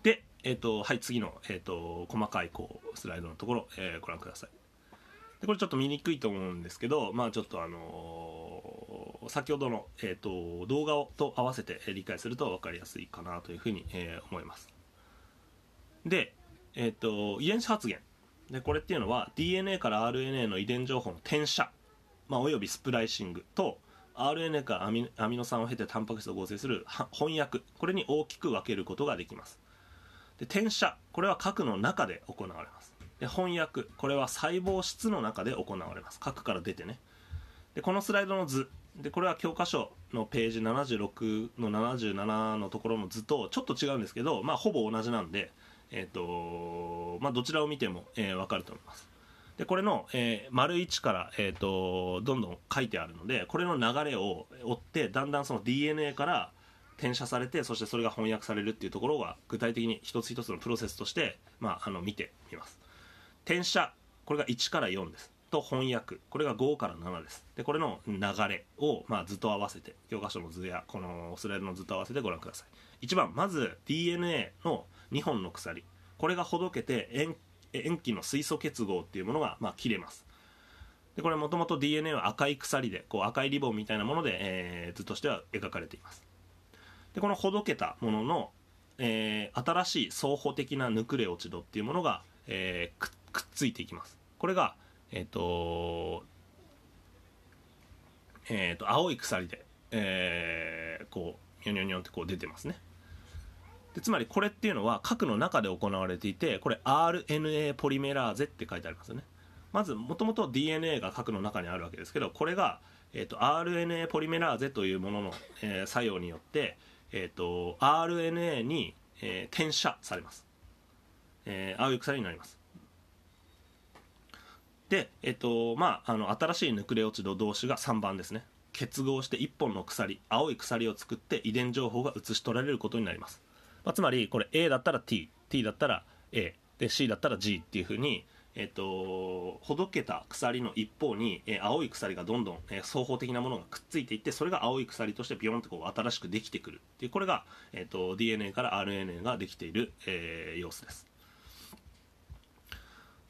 で、えーとはい、次の、えーと、細かいこうスライドのところ、えー、ご覧ください。でこれちょっと見にくいと思うんですけど、まあ、ちょっとあのー、先ほどの、えーと、動画をと合わせて理解すると分かりやすいかなというふうに、えー、思います。で、えーと遺伝子発現。でこれっていうのは DNA から RNA の遺伝情報の転写、まあ、およびスプライシングと RNA からアミアミノ酸を経てタンパク質を合成する翻訳。これに大きく分けることができます。で転写。これは核の中で行われます。で翻訳。これは細胞質の中で行われます。核から出てね。でこのスライドの図。でこれは教科書のページ76の77のところの図とちょっと違うんですけど、まあ、ほぼ同じなんでえっ、ー、とまあ、どちらを見ても、えー、分かると思います。でこれの、えー、丸1から、えーと、どんどん書いてあるのでこれの流れを追ってだんだんその DNA から転写されてそしてそれが翻訳されるっていうところが具体的に一つ一つのプロセスとして、まあ、あの見てみます。転写これが1から4です。と翻訳これが5から7です。でこれの流れを、まあ、図と合わせて教科書の図やこのスライドの図と合わせてご覧ください。1番まず DNA の2本の鎖。これがほどけて塩塩基の水素結合っていうものが、まあ、切れます。でこれもともと DNA は赤い鎖でこう赤いリボンみたいなもので、えー、図としては描かれています。でこのほどけたものの、えー、新しい双方的なヌクレオチドっていうものが、えー、くくっついていきます。これがえっ、とえっ、と青い鎖で、えー、こうニョニョニョってこう出てますね。でつまりこれっていうのは核の中で行われていてこれ RNA ポリメラーゼって書いてありますよね。まずもともと DNA が核の中にあるわけですけどこれが、えーと、RNA ポリメラーゼというものの、えー、作用によって、えーと、RNA に、えー、転写されます、えー、青い鎖になります。で、えっ、とまあ、あの新しいヌクレオチド同士が3番ですね。結合して1本の鎖青い鎖を作って遺伝情報が写し取られることになります。まあ、つまりこれ A だったら T、T だったら A、で C だったら G っていうふうに、えっと、ほどけた鎖の一方に、えー、青い鎖がどんどん、えー、双方的なものがくっついていってそれが青い鎖としてビヨンとこう新しくできてくる。っていうこれが、えっと、DNA から RNA ができている、えー、様子です。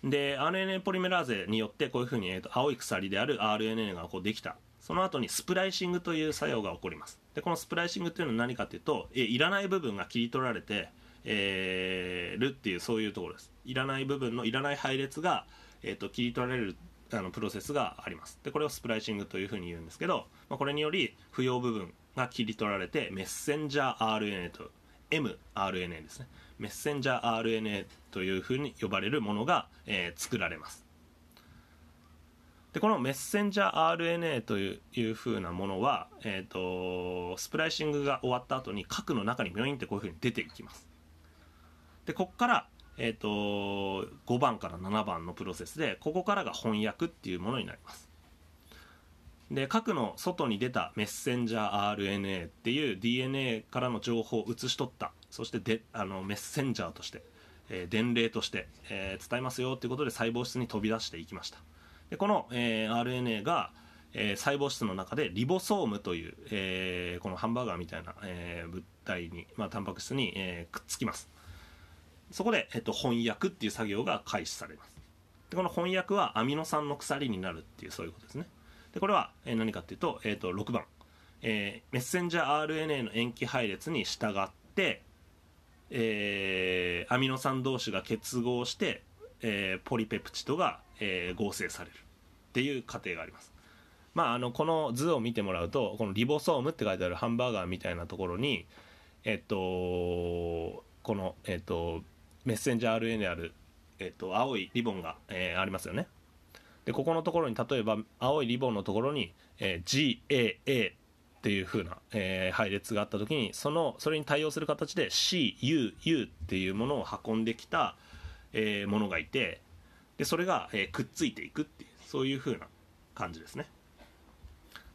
で RNA ポリメラーゼによってこういうふうに、えーと、青い鎖である RNA がこうできた。その後にスプライシングという作用が起こります。でこのスプライシングっていうのは何かっていうとえいらない部分が切り取られて、えー、るっていうそういうところです。いらない部分のいらない配列が、えーと、切り取られるあのプロセスがあります。でこれをスプライシングというふうに言うんですけど、まあ、これにより不要部分が切り取られてメッセンジャー RNA と mRNA ですね。メッセンジャー RNA というふうに呼ばれるものが、えー、作られます。でこのメッセンジャー RNA といういう風なものは、えーと、スプライシングが終わった後に核の中にビョインってこういう風に出ていきます。でここから、えーと、5番から7番のプロセスでここからが翻訳っていうものになります。で核の外に出たメッセンジャー RNA っていう DNA からの情報を写し取った。そしてであのメッセンジャーとして、えー、伝令として、えー、伝えますよということで細胞質に飛び出していきました。でこの、えー、RNA が、えー、細胞質の中でリボソームという、えー、このハンバーガーみたいな、えー、物体に、まあ、タンパク質に、えー、くっつきます。そこで、えっと、翻訳っていう作業が開始されます。でこの翻訳はアミノ酸の鎖になるっていうそういうことですね。でこれは、えー、何かっていうと,、えー、と6番、えー、メッセンジャー RNA の塩基配列に従って、えー、アミノ酸同士が結合して、えー、ポリペプチドが、えー、合成されるっていう過程があります。まあ、あのこの図を見てもらうとこのリボソームって書いてあるハンバーガーみたいなところに、えっとこの、えっと、メッセンジャー RNA えっと、青いリボンが、えー、ありますよねでここのところに例えば青いリボンのところに、えー、GAA っていう風な、えー、配列があった時にそのそれに対応する形で CUU っていうものを運んできた、えー、ものがいてでそれが、えー、くっついていくっていうそういう風な感じですね。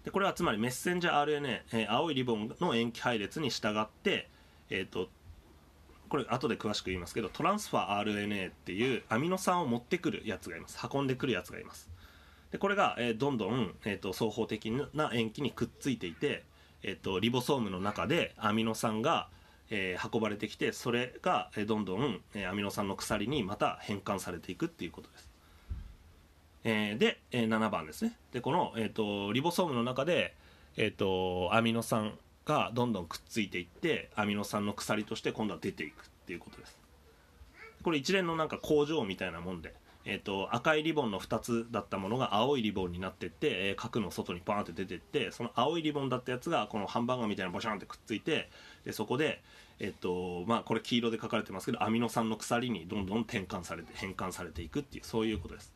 でこれはつまりメッセンジャー RNA、えー、青いリボンの塩基配列に従って、えーと、これ後で詳しく言いますけどトランスファー RNA っていうアミノ酸を持ってくるやつがいます。運んでくるやつがいます。でこれが、えー、どんどん、えーと、双方的な塩基にくっついていて、えーと、リボソームの中でアミノ酸が、えー、運ばれてきてそれが、どんどん、えー、アミノ酸の鎖にまた変換されていくっていうことです。えー、で、えー、7番ですね。でこの、えーと、リボソームの中で、えーと、アミノ酸がどんどんくっついていってアミノ酸の鎖として今度は出ていくっていうことです。これ一連のなんか工場みたいなもんで、えーと、赤いリボンの2つだったものが青いリボンになってって、えー、核の外にパーンって出てってその青いリボンだったやつがこのハンバーガーみたいなボシャンってくっついてでそこでえっとまあ、これ黄色で書かれてますけどアミノ酸の鎖にどんどん転換されて変換されていくっていうそういうことです。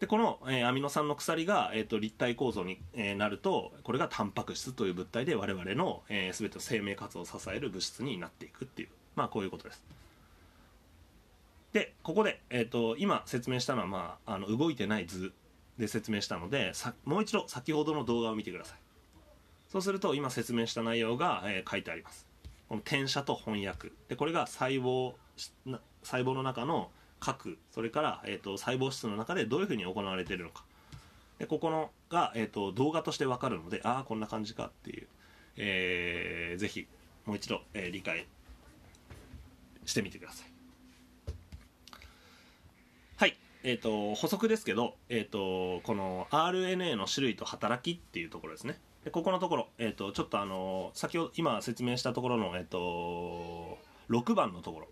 でこの、えー、アミノ酸の鎖が、えーと、立体構造に、えー、なるとこれがタンパク質という物体で我々の、えー、全ての生命活動を支える物質になっていくっていうまあこういうことです。でここで、えーと、今説明したのは、まあ、あの動いてない図で説明したのでさもう一度先ほどの動画を見てください。そうすると今説明した内容が、えー、書いてありますこの転写と翻訳。でこれが細胞細胞の中の核。それから、えーと、細胞質の中でどういうふうに行われているのか。でここのが、えーと、動画として分かるのでああこんな感じかっていう、えー、ぜひもう一度、えー、理解してみてください。はい。えーと、補足ですけど、えー、とこの RNA の種類と働きっていうところですね。でここのところ、えー、とちょっとあの先ほど今説明したところの、えー、と6番のところ。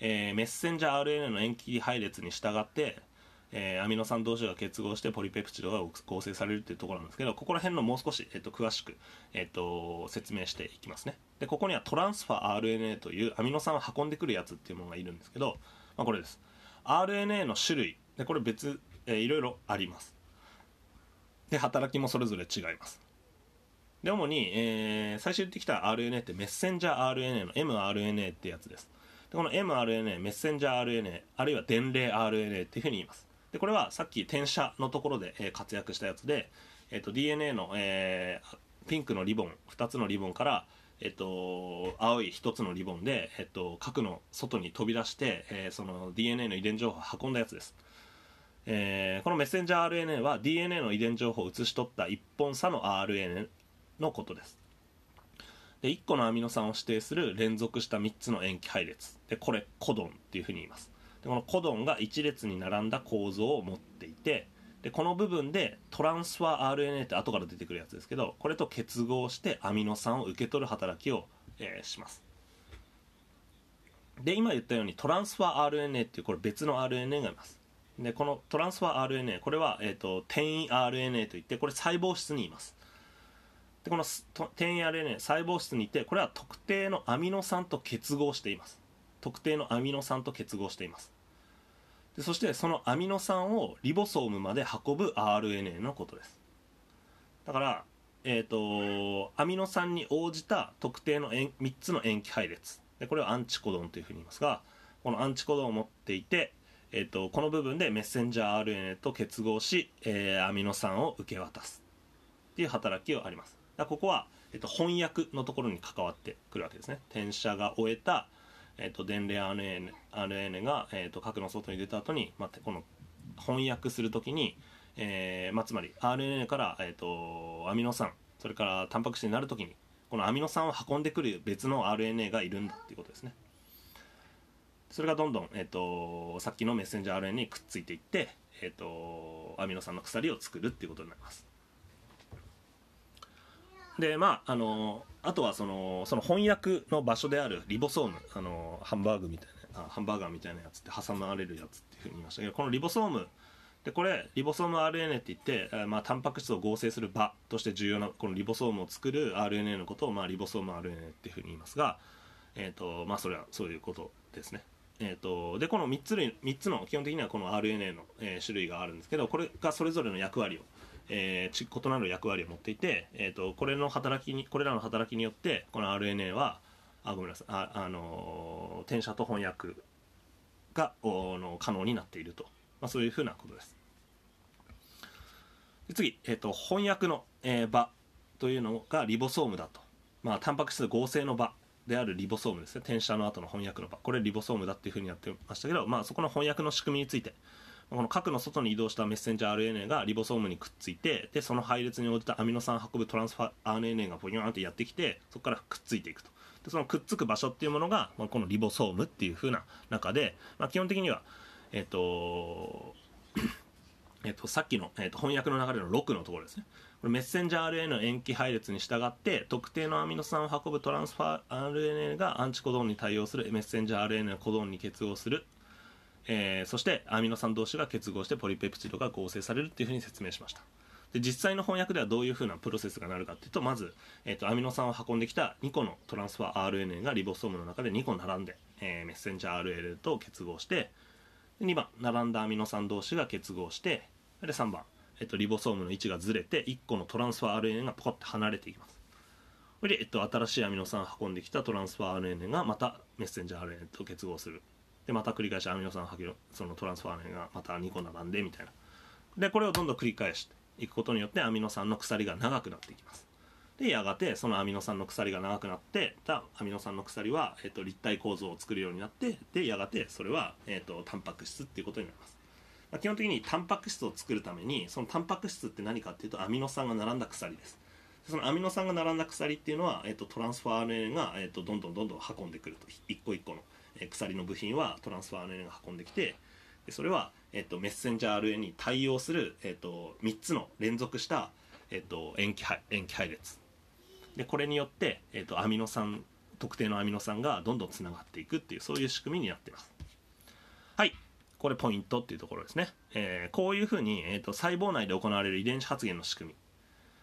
えー、メッセンジャー RNA の塩基配列に従って、えー、アミノ酸同士が結合してポリペプチドが合成されるっていうところなんですけどここら辺のもう少し、えーと、詳しく、えーと、説明していきますね。でここにはトランスファー RNA というアミノ酸を運んでくるやつっていうものがいるんですけど、まあ、これです。RNA の種類。でこれ別、えー、いろいろあります。で働きもそれぞれ違います。で主に、えー、最初言ってきた RNA ってメッセンジャー RNA の mRNA ってやつです。でこの mRNA メッセンジャー RNA あるいは伝令 RNA っていうふうに言います。でこれはさっき転写のところで、えー、活躍したやつで、えーと、DNA の、えー、ピンクのリボン2つのリボンからえっと、青い1つのリボンで、えっと、核の外に飛び出して、えー、その DNA の遺伝情報を運んだやつです、えー、このメッセンジャー RNA は DNA の遺伝情報を写し取った1本差の RNA のことです。で1個のアミノ酸を指定する連続した3つの塩基配列。でこれコドンっていうふうに言います。でこのコドンが1列に並んだ構造を持っていてでこの部分でトランスファー RNA って後から出てくるやつですけどこれと結合してアミノ酸を受け取る働きを、えー、します。で今言ったようにトランスファー RNA っていうこれ別の RNA がいます。でこのトランスファー RNA これは、えーと、転移 RNA といってこれ細胞質にいます。でこの転移 RNA 細胞質にいてこれは特定のアミノ酸と結合しています。特定のアミノ酸と結合しています。でそしてそのアミノ酸をリボソームまで運ぶ RNA のことです。だからえーと、アミノ酸に応じた特定の3つの塩基配列。でこれはアンチコドンというふうに言いますがこのアンチコドンを持っていて、えーと、この部分でメッセンジャー RNA と結合し、えー、アミノ酸を受け渡す。っていう働きがあります。ここは、えーと、翻訳のところに関わってくるわけですね。転写が終えた、えー、と伝令 RNA, RNA が、えー、と核の外に出た後に、まあ、この翻訳するときに、えーまあ、つまり RNA から、えー、とアミノ酸それからタンパク質になるときにこのアミノ酸を運んでくる別の RNA がいるんだっていうことですね。それがどんどん、えーと、さっきのメッセンジャー RNA にくっついていって、えーと、アミノ酸の鎖を作るっていうことになります。でまああのあとはそのその翻訳の場所であるリボソームあのハンバーグみたいなあハンバーガーみたいなやつって挟まれるやつっていうふうに言いましたけどこのリボソームでこれリボソーム RNA って言って、えーまあ、タンパク質を合成する場として重要なこのリボソームを作る RNA のことを、まあ、リボソーム RNA っていうふうに言いますが、えーとまあ、それはそういうことですね。えー、とでこの3つ類3つの基本的にはこの RNA の、えー種類があるんですけどこれがそれぞれの役割を、えーち異なる役割を持っていて、えー、とこれの働きにこれらの働きによってこの RNA はあごめんなさいあ、あのー転写と翻訳がおの可能になっていると、まあ、そういうふうなことです。で次、えー、と翻訳の、えー場というのがリボソームだと、まあ、タンパク質合成の場であるリボソームですね。転写の後の翻訳の場。これリボソームだっていうふうにやってましたけど、まあ、そこの翻訳の仕組みについてこの核の外に移動したメッセンジャー RNA がリボソームにくっついてでその配列に応じたアミノ酸を運ぶトランスファー RNA がボニョーンってやってきてそこからくっついていくと。でそのくっつく場所っていうものが、まあ、このリボソームっていう風な中で、まあ、基本的にはえっ、とえっと、さっきの、えっと、翻訳の流れの6のところですね。これメッセンジャー RNA の塩基配列に従って特定のアミノ酸を運ぶトランスファー RNA がアンチコドンに対応するメッセンジャー RNA のコドンに結合する、えーそしてアミノ酸同士が結合してポリペプチドが合成されるっていうふうに説明しました。で実際の翻訳ではどういうふうなプロセスがなるかっていうとまず、えー、とアミノ酸を運んできた2個のトランスファー RNA がリボソームの中で2個並んで、えーメッセンジャー RNA と結合して2番並んだアミノ酸同士が結合してで3番、えっと、リボソームの位置がずれて1個のトランスファー RNA がポコッと離れていきます。これで、えっと、新しいアミノ酸を運んできたトランスファー RNA がまたメッセンジャー RNA と結合する。でまた繰り返しアミノ酸を運ぶそのトランスファー RNA がまた2個並んでみたいな。でこれをどんどん繰り返していくことによってアミノ酸の鎖が長くなっていきます。でやがてそのアミノ酸の鎖が長くなってたアミノ酸の鎖は、えっと、立体構造を作るようになってでやがてそれは、えっと、タンパク質っていうことになります。ま基本的にタンパク質を作るためにそのタンパク質って何かっていうとアミノ酸が並んだ鎖です。そのアミノ酸が並んだ鎖っていうのは、えっと、トランスファー RNA が、えっと、どんどんどんどん運んでくると。一個一個の、鎖の部品はトランスファー RNA が運んできてでそれは、えっと、メッセンジャー RNA に対応する、えっと、3つの連続した、えっと、塩基配塩基配列。でこれによって、えっと、アミノ酸特定のアミノ酸がどんどんつながっていくっていうそういう仕組みになってます。はい。これポイントっていうところですね、えーこういうふうに、えー、と細胞内で行われる遺伝子発現の仕組み。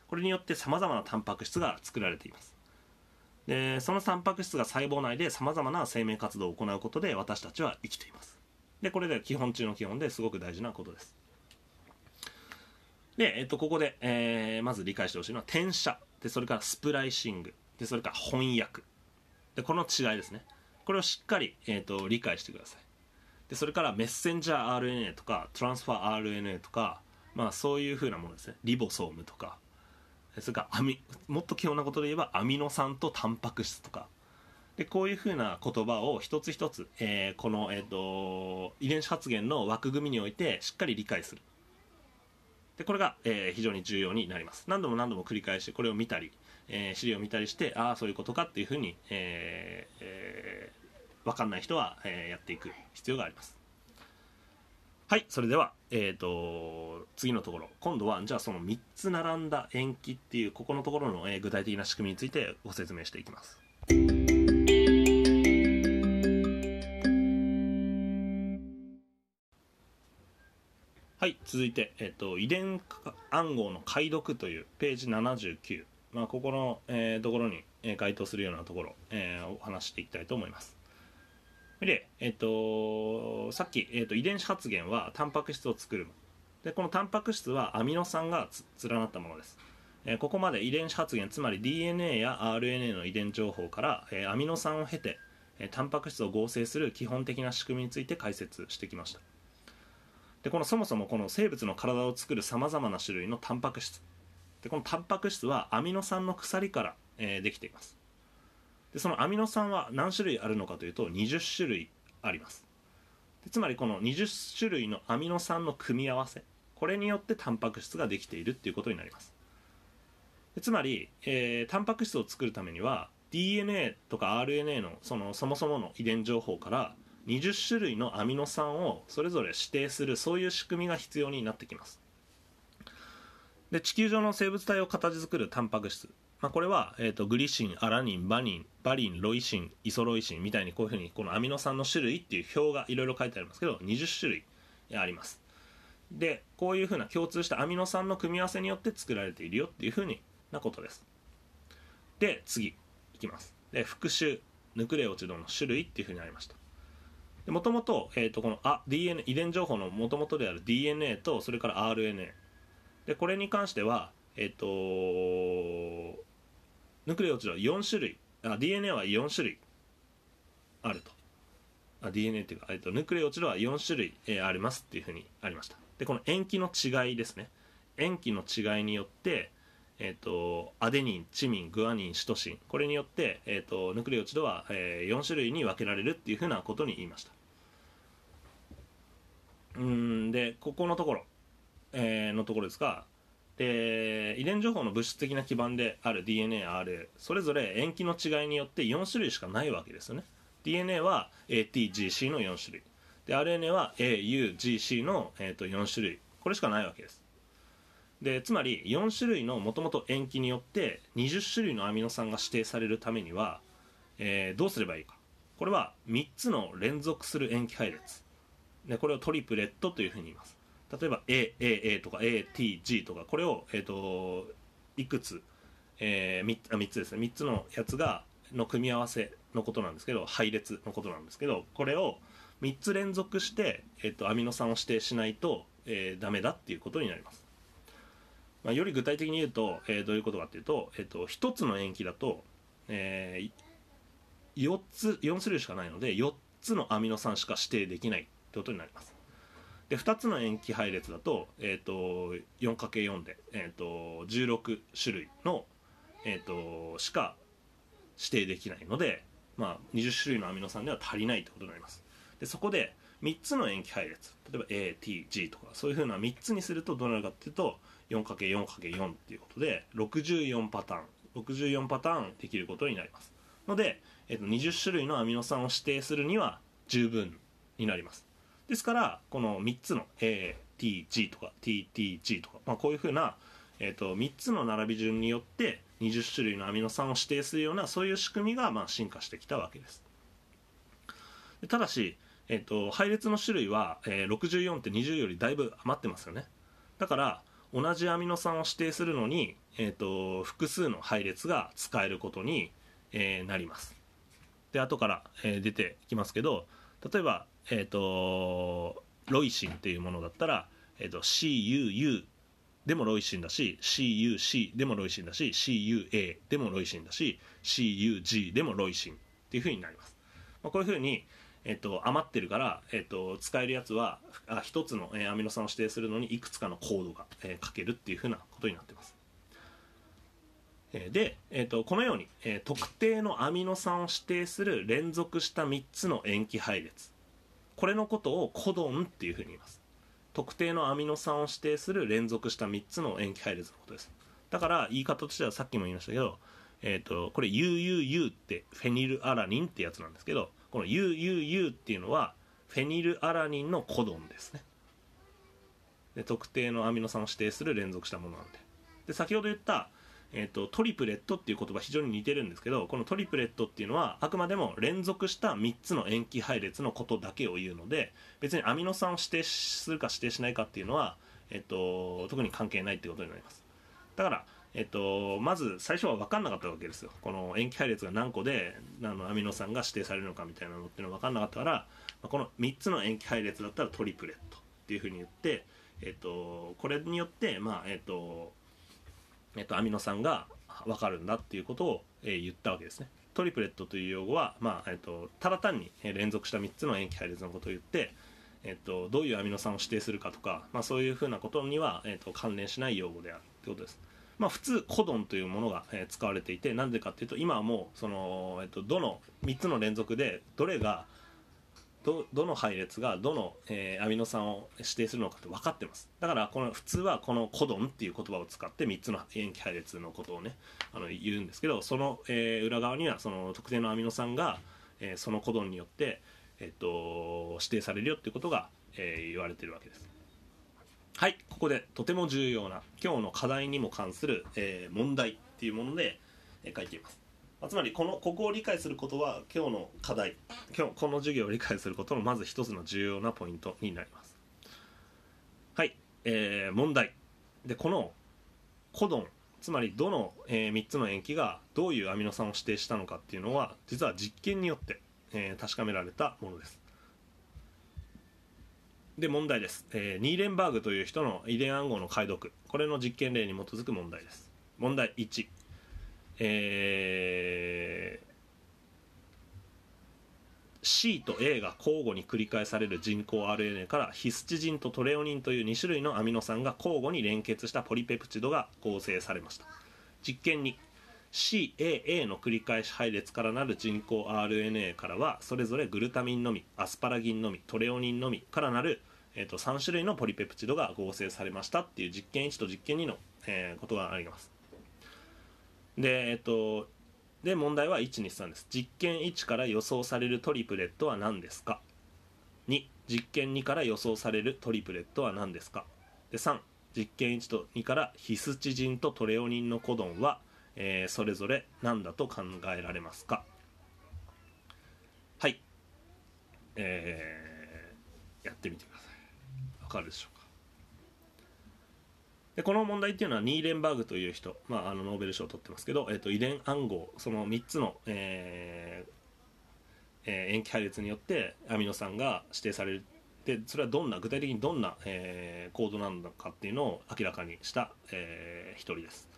これによってさまざまなタンパク質が作られています。でそのタンパク質が細胞内でさまざまな生命活動を行うことで私たちは生きています。でこれで基本中の基本ですごく大事なことです。で、えっと、ここで、えーまず理解してほしいのは転写。でそれからスプライシング。でそれから翻訳。でこの違いですね。これをしっかり、えー、と理解してください。でそれからメッセンジャー RNA とかトランスファー RNA とか、まあ、そういうふうなものですね。リボソームとか。それからアミもっと基本なことで言えばアミノ酸とタンパク質とか。でこういうふうな言葉を一つ一つ、えーこの、えー、と遺伝子発現の枠組みにおいてしっかり理解する。でこれが、えー非常に重要になります。何度も何度も繰り返してこれを見たり、えー資料を見たりしてああそういうことかっていうふうに、えーえー分かんない人は、えーやっていく必要があります。はいそれでは、えー、と次のところ。今度はじゃあその3つ並んだ塩基っていうここのところの、えー具体的な仕組みについてご説明していきます。はい続いて、えっと遺伝暗号の解読というページ79、まあ、ここの、えーところに、えー該当するようなところ、えーお話していきたいと思います。で、えっとさっき、えっと遺伝子発現はタンパク質を作る。でこのタンパク質はアミノ酸がつ連なったものです。えーここまで遺伝子発現つまり DNA や RNA の遺伝情報から、えーアミノ酸を経て、えータンパク質を合成する基本的な仕組みについて解説してきました。でこのそもそもこの生物の体を作るさまざまな種類のタンパク質。でこのタンパク質はアミノ酸の鎖から、えできています。でそのアミノ酸は何種類あるのかというと20種類あります。でつまりこの20種類のアミノ酸の組み合わせこれによってタンパク質ができているっていうことになります。でつまり、えータンパク質を作るためには DNA とか RNA のそのそもそもの遺伝情報から20種類のアミノ酸をそれぞれ指定するそういう仕組みが必要になってきます。で地球上の生物体を形作るタンパク質、まあ、これは、えー、とグリシンアラニンバニンバリンロイシンイソロイシンみたいにこういうふうにこのアミノ酸の種類っていう表がいろいろ書いてありますけど20種類あります。でこういうふうな共通したアミノ酸の組み合わせによって作られているよっていうふうになことです。で次いきます。で復習ヌクレオチドの種類っていうふうにありました。もともとえっとこのあ DNA 遺伝情報のもともとである DNA とそれから RNA でこれに関してはえっ、とヌクレオチドは4種類。あ DNA は4種類。あると。あ DNA っていうか、えっと、ヌクレオチドは4種類、えー、ありますっていうふうにありました。でこの塩基の違いですね。塩基の違いによってえーと、アデニン、チミン、グアニン、シトシン。これによって、えーと、ヌクレオチドは、えー、4種類に分けられるっていうふうなことに言いました。うんでここのところ、えー、のところですがで遺伝情報の物質的な基盤である DNA、RA それぞれ塩基の違いによって4種類しかないわけですよね。DNA は ATGC の4種類。で RNA は AUGC の、えーと、4種類。これしかないわけです。でつまり4種類のもともと塩基によって20種類のアミノ酸が指定されるためには、えー、どうすればいいか。これは3つの連続する塩基配列。でこれをトリプレットというふうに言います。例えば AAA とか ATG とかこれを、えーと、いくつ、えー、3, 3つですね。3つのやつがの組み合わせのことなんですけど配列のことなんですけどこれを3つ連続して、えーと、アミノ酸を指定しないと、えー、ダメだっていうことになります。まあ、より具体的に言うと、えー、どういうことかっていうと,、えーと、1つの塩基だと、えー、4つ4種類しかないので4つのアミノ酸しか指定できないってことになります。で2つの塩基配列だと,、えーと、4×4 で、えーと、16種類の、えー、としか指定できないので、まあ、20種類のアミノ酸では足りないってことになります。でそこで3つの塩基配列例えば ATG とかそういうふうな3つにするとどうなるかっていうと 4×4×4 っていうことで64パターン64パターンできることになります。ので、えっと、20種類のアミノ酸を指定するには十分になります。ですからこの3つの ATG とか TTG とか、まあ、こういうふうな、えっと、3つの並び順によって20種類のアミノ酸を指定するようなそういう仕組みがまあ進化してきたわけです。ただし、えっと、配列の種類は、えー、64って20よりだいぶ余ってますよね。だから同じアミノ酸を指定するのに、えーと、複数の配列が使えることに、えー、なります。で後から、えー、出てきますけど例えば、えーと、ロイシンっていうものだったら、えーと、CUU でもロイシンだし CUC でもロイシンだし CUA でもロイシンだし CUG でもロイシンっていうふうになります、まあ、こういうふうにえっと、余ってるから、えっと、使えるやつはあ1つの、えー、アミノ酸を指定するのにいくつかのコードが、えー、書けるっていうふうなことになってます。え、で、えっと、このように、えー、特定のアミノ酸を指定する連続した3つの塩基配列これのことをコドンっていうふうに言います。特定のアミノ酸を指定する連続した3つの塩基配列のことです。だから言い方としてはさっきも言いましたけど、えっと、これ UUU ってフェニルアラニンってやつなんですけどこの UUU っていうのはフェニルアラニンのコドンですねで特定のアミノ酸を指定する連続したものなんでで先ほど言った、えーと、トリプレットっていう言葉非常に似てるんですけどこのトリプレットっていうのはあくまでも連続した3つの塩基配列のことだけを言うので別にアミノ酸を指定するか指定しないかっていうのは、えーと特に関係ないってことになります。だからえっと、まず最初は分かんなかったわけですよ。この塩基配列が何個であのアミノ酸が指定されるのかみたいなのっていうのは分かんなかったからこの3つの塩基配列だったらトリプレットっていうふうに言って、えっと、これによって、まあえっとえっと、アミノ酸が分かるんだっていうことを、えー、言ったわけですねトリプレットという用語は、まあえっと、ただ単に連続した3つの塩基配列のことを言ってえっと、どういうアミノ酸を指定するかとか、まあ、そういうふうなことには、えっと、関連しない用語であるということです。まあ、普通コドンというものが、えー、使われていてなんでかっていうと今はもうその、えっと、どの3つの連続でどれがどどの配列がどの、えー、アミノ酸を指定するのかって分かってます。だからこの普通はこのコドンっていう言葉を使って3つの塩基配列のことをねあの言うんですけどその、えー、裏側にはその特定のアミノ酸が、えー、そのコドンによって、えっと、指定されるよっていうことが、え、言われてるわけです。はいここでとても重要な今日の課題にも関する、え、問題っていうもので、え、書いています。つまりこのここを理解することは今日の課題。今日この授業を理解することのまず一つの重要なポイントになります。はい、えー問題。でこのコドン。つまりどの、え3つの塩基がどういうアミノ酸を指定したのかっていうのは実は実験によって、えー確かめられたものです。で問題です、えーニーレンバーグという人の遺伝暗号の解読。これの実験例に基づく問題です。問題1えー C と A が交互に繰り返される人工 RNA からヒスチジンとトレオニンという2種類のアミノ酸が交互に連結したポリペプチドが合成されました。実験に CAA の繰り返し配列からなる人工 RNA からはそれぞれグルタミンのみアスパラギンのみトレオニンのみからなる、えー、と3種類のポリペプチドが合成されましたっていう実験1と実験2の、えーことがあります。でえっ、とで問題は123です。実験1から予想されるトリプレットは何ですか？2実験2から予想されるトリプレットは何ですか？で3実験1と2からヒスチジンとトレオニンのコドンは、えーそれぞれ何だと考えられますか？はい。えーやってみてください。わかるでしょ？うでこの問題っていうのはニーレンバーグという人、まあ、あのノーベル賞を取ってますけど、えー、と遺伝暗号その3つの、えーえー塩基配列によってアミノ酸が指定される。でそれはどんな具体的にどんな、えーコードなのかっていうのを明らかにした、えー一人です。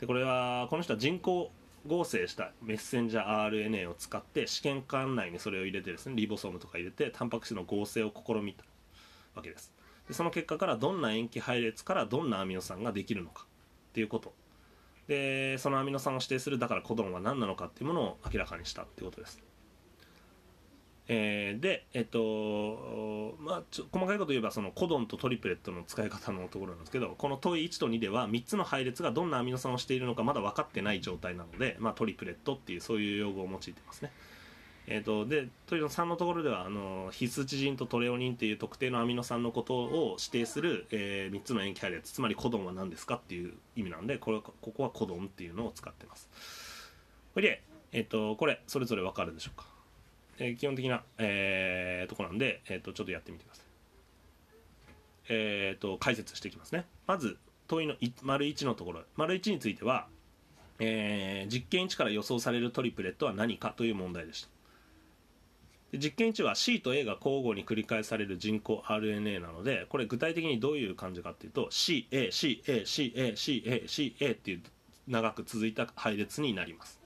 でこれはこの人は人工合成したメッセンジャー RNA を使って試験管内にそれを入れてですねリボソームとか入れてタンパク質の合成を試みたわけです。でその結果からどんな塩基配列からどんなアミノ酸ができるのかっていうことでそのアミノ酸を指定するだからコドンは何なのかっていうものを明らかにしたってことですえーで、えっとまあ、ちょ細かいこと言えばそのコドンとトリプレットの使い方のところなんですけどこの問い1と2では3つの配列がどんなアミノ酸をしているのかまだ分かってない状態なので、まあ、トリプレットっていうそういう用語を用いてますね。えー、とで問いの3のところではあのヒスチジンとトレオニンっていう特定のアミノ酸のことを指定する、え3つの塩基配列つまりコドンは何ですかっていう意味なんでこれここはコドンっていうのを使ってます。これで、えー、とこれそれぞれ分かるでしょうかえー基本的な、えーとこなんで、えー、とちょっとやってみてください。えー、と解説していきますね。まず問いの丸1のところ丸1については、えー実験1から予想されるトリプレットは何かという問題でした。実験1は C と A が交互に繰り返される人工 RNA なのでこれ具体的にどういう感じかっていうと CACACACACA っていう長く続いた配列になります。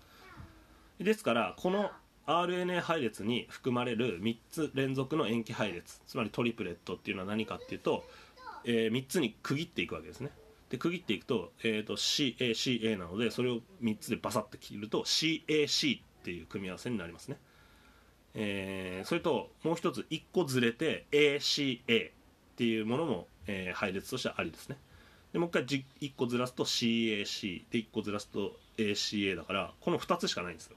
ですからこの RNA 配列に含まれる3つ連続の塩基配列つまりトリプレットっていうのは何かっていうと、え3つに区切っていくわけですね。で区切っていくと,、えー、と CACA なのでそれを3つでバサッと切ると CAC っていう組み合わせになりますね。えーそれともう一つ1個ずれて ACA っていうものも、えー配列としてはありですね。でもう一回じ1個ずらすと CAC で1個ずらすと ACA だからこの2つしかないんですよ。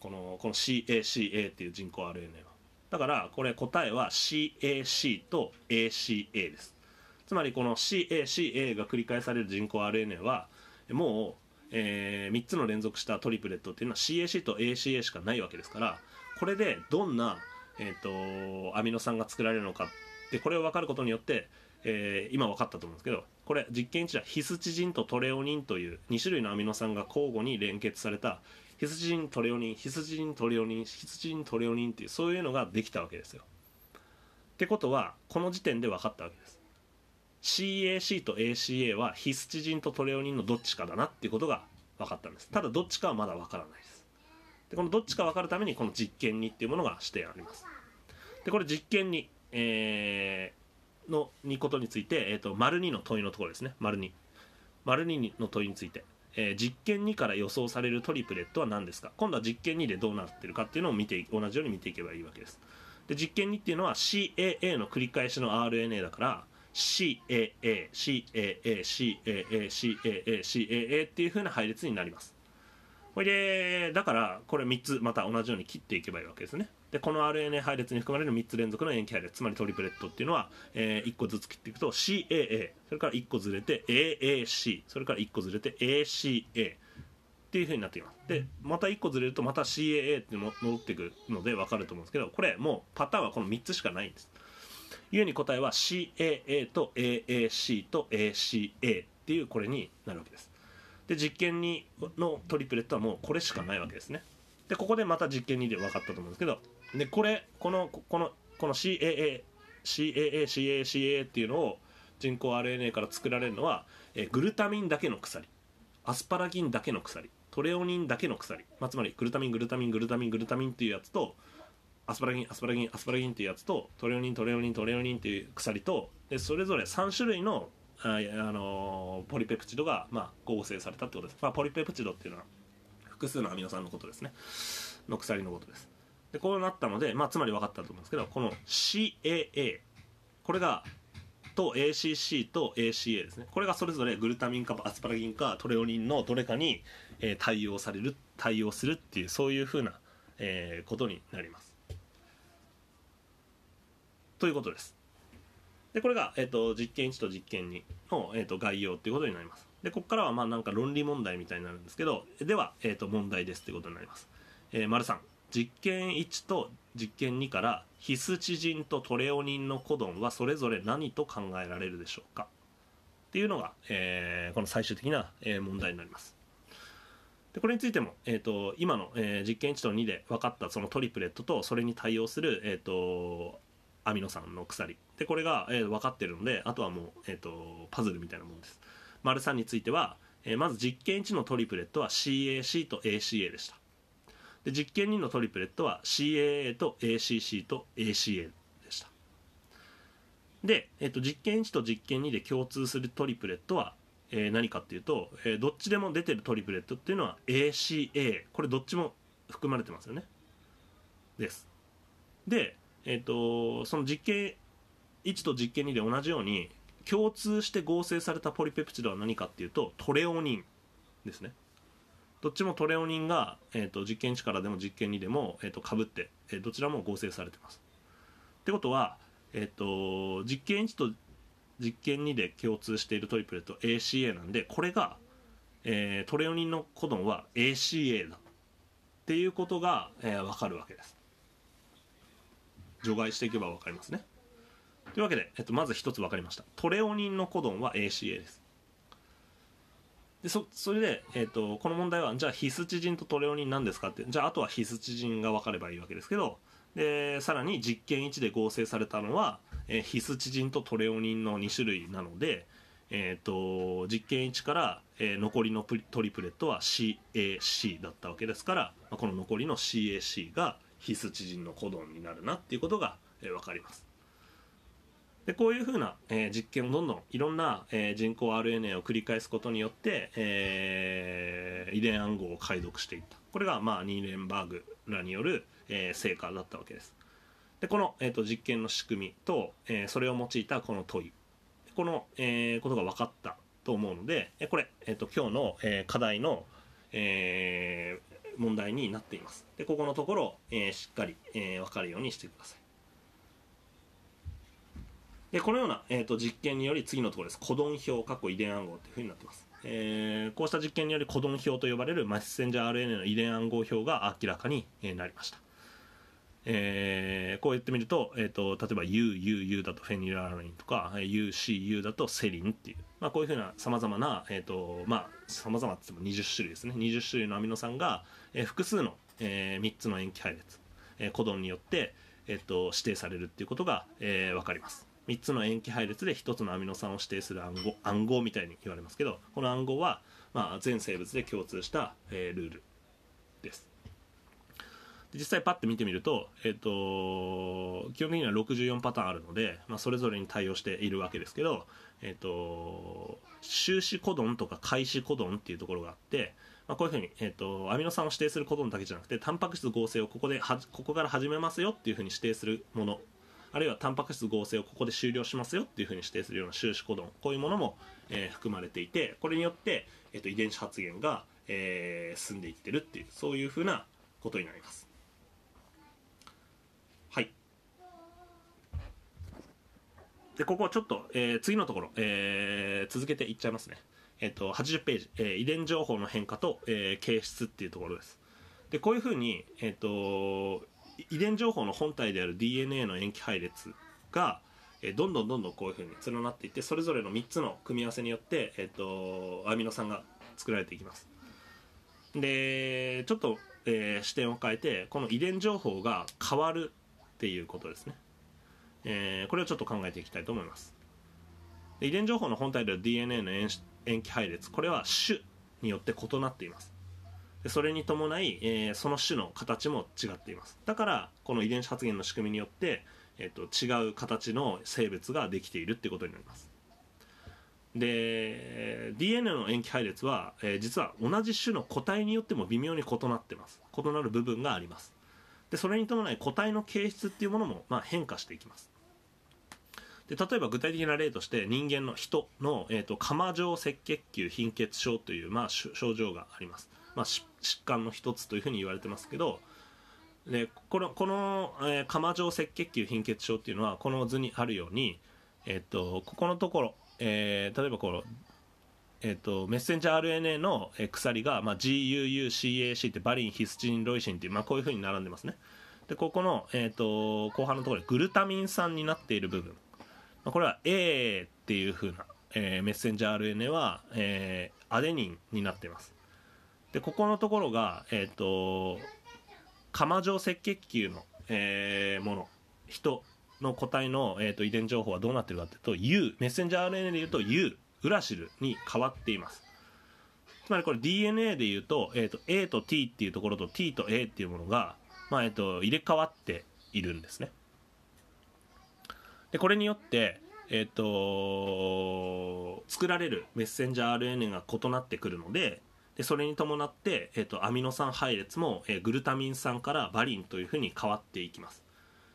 このこの CACA っていう人工 RNA は。だからこれ答えは CAC と ACA です。つまりこの CACA が繰り返される人工 RNA はもう、え3つの連続したトリプレットっていうのは CAC と ACA しかないわけですからこれでどんな、えー、とアミノ酸が作られるのか。ってこれを分かることによって、えー今分かったと思うんですけどこれ実験1はヒスチジンとトレオニンという2種類のアミノ酸が交互に連結されたヒスチジントレオニンヒスチジントレオニンヒスチジントレオニンっていうそういうのができたわけですよ。ってことはこの時点で分かったわけです。CAC と ACA はヒスチジンとトレオニンのどっちかだなっていうことが分かったんです。ただどっちかはまだ分からないです。でこのどっちか分かるためにこの実験にっていうものがしてあります。でこれ実験に、えーのにことについて、えー、と丸2の問いのところですね。丸2丸2の問いについて、えー実験2から予想されるトリプレットは何ですか？今度は実験2でどうなってるかっていうのを見て同じように見ていけばいいわけです。で実験2っていうのは CAA の繰り返しの RNA だから CAA CAA CAA CAA CAA っていう風な配列になります。これでだからこれ3つまた同じように切っていけばいいわけですね。でこの RNA 配列に含まれる3つ連続の塩基配列つまりトリプレットっていうのは、え1個ずつ切っていくと CAA それから1個ずれて AAC それから1個ずれて ACA っていう風になっています。でまた1個ずれるとまた CAA っても戻ってくるので分かると思うんですけどこれもうパターンはこの3つしかないんです。いうに答えは CAA と AAC と ACA っていうこれになるわけです。で実験2のトリプレットはもうこれしかないわけですね。でここでまた実験2で分かったと思うんですけどでこれこのこのこの CAA CAA CACA っていうのを人工 RNA から作られるのは、えグルタミンだけの鎖。アスパラギンだけの鎖。トレオニンだけの鎖、まあ、つまりグルタミングルタミングルタミングルタミンっていうやつとアスパラギンアスパラギンアスパラギンっていうやつとトレオニントレオニントレオニンっていう鎖とでそれぞれ3種類のあ、あの、ポリペプチドが、まあ、合成されたってことです、まあ、ポリペプチドっていうのは複数のアミノ酸のことですね。の鎖のことです。でこうなったので、まあ、つまり分かったと思うんですけどこの CAA これがと ACC と ACA ですね。これがそれぞれグルタミンかアスパラギンかトレオニンのどれかに、えー、対応される対応するっていうそういうふうな、えー、ことになります。ということです。でこれが、えーと、実験1と実験2の、えーと、概要っていうことになります。でここからはまあなんか論理問題みたいになるんですけどでは、えーと、問題ですっていうことになります、えー、丸3実験1と実験2からヒスチジンとトレオニンのコドンはそれぞれ何と考えられるでしょうか？っていうのが、えー、この最終的な、えー、問題になります。でこれについても、えーと、今の、えー、実験1と2で分かったそのトリプレットとそれに対応する、えーと、アミノ酸の鎖。でこれが、えー、分かってるのであとはもう、えーと、パズルみたいなもんです。丸3については、えー、まず実験1のトリプレットは CAC と ACA でした。で実験2のトリプレットは CAA と ACC と ACA でした。で、えっと、実験1と実験2で共通するトリプレットは、えー、何かっていうと、えー、どっちでも出てるトリプレットっていうのは ACA これどっちも含まれてますよね。です。で、えっと、その実験1と実験2で同じように共通して合成されたポリペプチドは何かっていうとトレオニンですねどっちもトレオニンが、えーと、実験1からでも実験2でも、えーと、かぶって、えー、どちらも合成されてます。ってことは、えーと、実験1と実験2で共通しているトリプレット ACA なんでこれが、えー、トレオニンのコドンは ACA だっていうことが、えー、分かるわけです。除外していけば分かりますね。というわけで、えっと、まず一つ分かりました。トレオニンのコドンは ACA です。でそそれで、えーと、この問題はじゃあヒスチジンとトレオニンなんですかってじゃああとはヒスチジンが分かればいいわけですけどでさらに実験1で合成されたのは、え、ヒスチジンとトレオニンの2種類なので、えーと、実験1から、えー、残りのトリプレットは CAC だったわけですから、まあ、この残りの CAC がヒスチジンのコドンになるなっていうことが、えー、分かります。でこういうふうな、えー、実験をどんどんいろんな、えー、人工 RNA を繰り返すことによって、えー、遺伝暗号を解読していった。これが、まあ、ニーレンバーグらによる、えー、成果だったわけです。でこの、えーと、実験の仕組みと、えー、それを用いたこの問い。この、えー、ことが分かったと思うのでこれ、えーと、今日の、えー、課題の、えー、問題になっています。でここのところ、えー、しっかり、えー、分かるようにしてください。でこのような、えーと、実験により次のところです。コドン表過去遺伝暗号というふうになっています、えー、こうした実験によりコドン表と呼ばれるマッセンジャー RNA の遺伝暗号表が明らかになりました。えー、こう言ってみると,、えーと、例えば UUU だとフェニララニンとか UCU だとセリンっていう、まあ、こういうふうなさまざまなさまざ、まあ、様々って言っても20種類ですね。20種類のアミノ酸が、えー、複数の、えー、3つの塩基配列、えー、コドンによって、えーと、指定されるっていうことが、えー、分かります。3つの塩基配列で1つのアミノ酸を指定する暗号暗号みたいに言われますけどこの暗号は、まあ、全生物で共通した、えー、ルールです。実際パッて見てみると,、えーと、基本的には64パターンあるので、まあ、それぞれに対応しているわけですけど、えーと、終止コドンとか開始コドンっていうところがあって、まあ、こういうふうに、えーと、アミノ酸を指定するコドンだけじゃなくてタンパク質合成をここではここから始めますよっていうふうに指定するものあるいはタンパク質合成をここで終了しますよっていうふうに指定するような終止コドンこういうものも、えー、含まれていてこれによって、えーと、遺伝子発現が、えー、進んでいってるっていうそういうふうなことになります。はい。でここはちょっと、えー、次のところ、えー、続けていっちゃいますね。えっ、と80ページ、えー、遺伝情報の変化と、えー、形質っていうところです。でこういうふうに、えっ、ー、と遺伝情報の本体である DNA の塩基配列が、えどんどんどんどんこういうふうに連なっていってそれぞれの3つの組み合わせによって、えー、とアミノ酸が作られていきます。でちょっと、え視点を変えてこの遺伝情報が変わるっていうことですね、えこれをちょっと考えていきたいと思います。遺伝情報の本体である DNA の塩基配列これは種によって異なっていますでそれに伴い、えーその種の形も違っていますだからこの遺伝子発現の仕組みによって、えー、と違う形の生物ができているっていうことになりますで DNA の塩基配列は、えー実は同じ種の個体によっても微妙に異なってます異なる部分がありますでそれに伴い個体の形質っていうものも、まあ、変化していきますで例えば具体的な例として人間の人の、えー、と釜状赤血球貧血症という、まあ、症状があります、まあ、疾患の一つというふうに言われてますけどでこのこの、えー、釜状赤血球貧血症っていうのはこの図にあるように、えっとここのところ、えー例えばこの、えっとメッセンジャー RNA の鎖が、まあ、GUUCAC ってバリンヒスチンロイシンっていう、まあ、こういうふうに並んでますね。でここの、えっと後半のところでグルタミン酸になっている部分。これは A っていうふうな、えーメッセンジャー RNA は、えーアデニンになっています。でここのところが、えっと釜状赤血球の、えーもの。人の個体の、えー、と遺伝情報はどうなってるかというと U メッセンジャー RNA でいうと U ウラシルに変わっています。つまりこれ DNA でいうと,、えー、と A と T っていうところと T と A っていうものが、まあえー、と入れ替わっているんですね。でこれによってえっ、と作られるメッセンジャー RNA が異なってくるのででそれに伴って、えー、とアミノ酸配列も、えーグルタミン酸からバリンというふうに変わっていきます。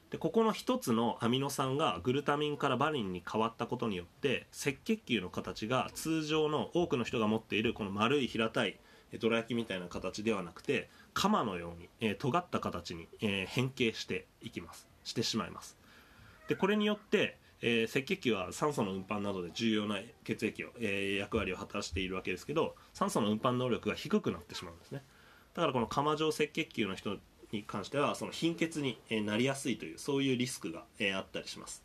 でここの一つのアミノ酸がグルタミンからバリンに変わったことによって赤血球の形が通常の多くの人が持っているこの丸い平たいどら焼きみたいな形ではなくて鎌のように、えー尖った形に、えー変形していきます。してしまいます。でこれによって、えー赤血球は酸素の運搬などで重要な血液を、えー役割を果たしているわけですけど酸素の運搬能力が低くなってしまうんですね。だからこの釜状赤血球の人に関してはその貧血になりやすいというそういうリスクが、えーあったりします。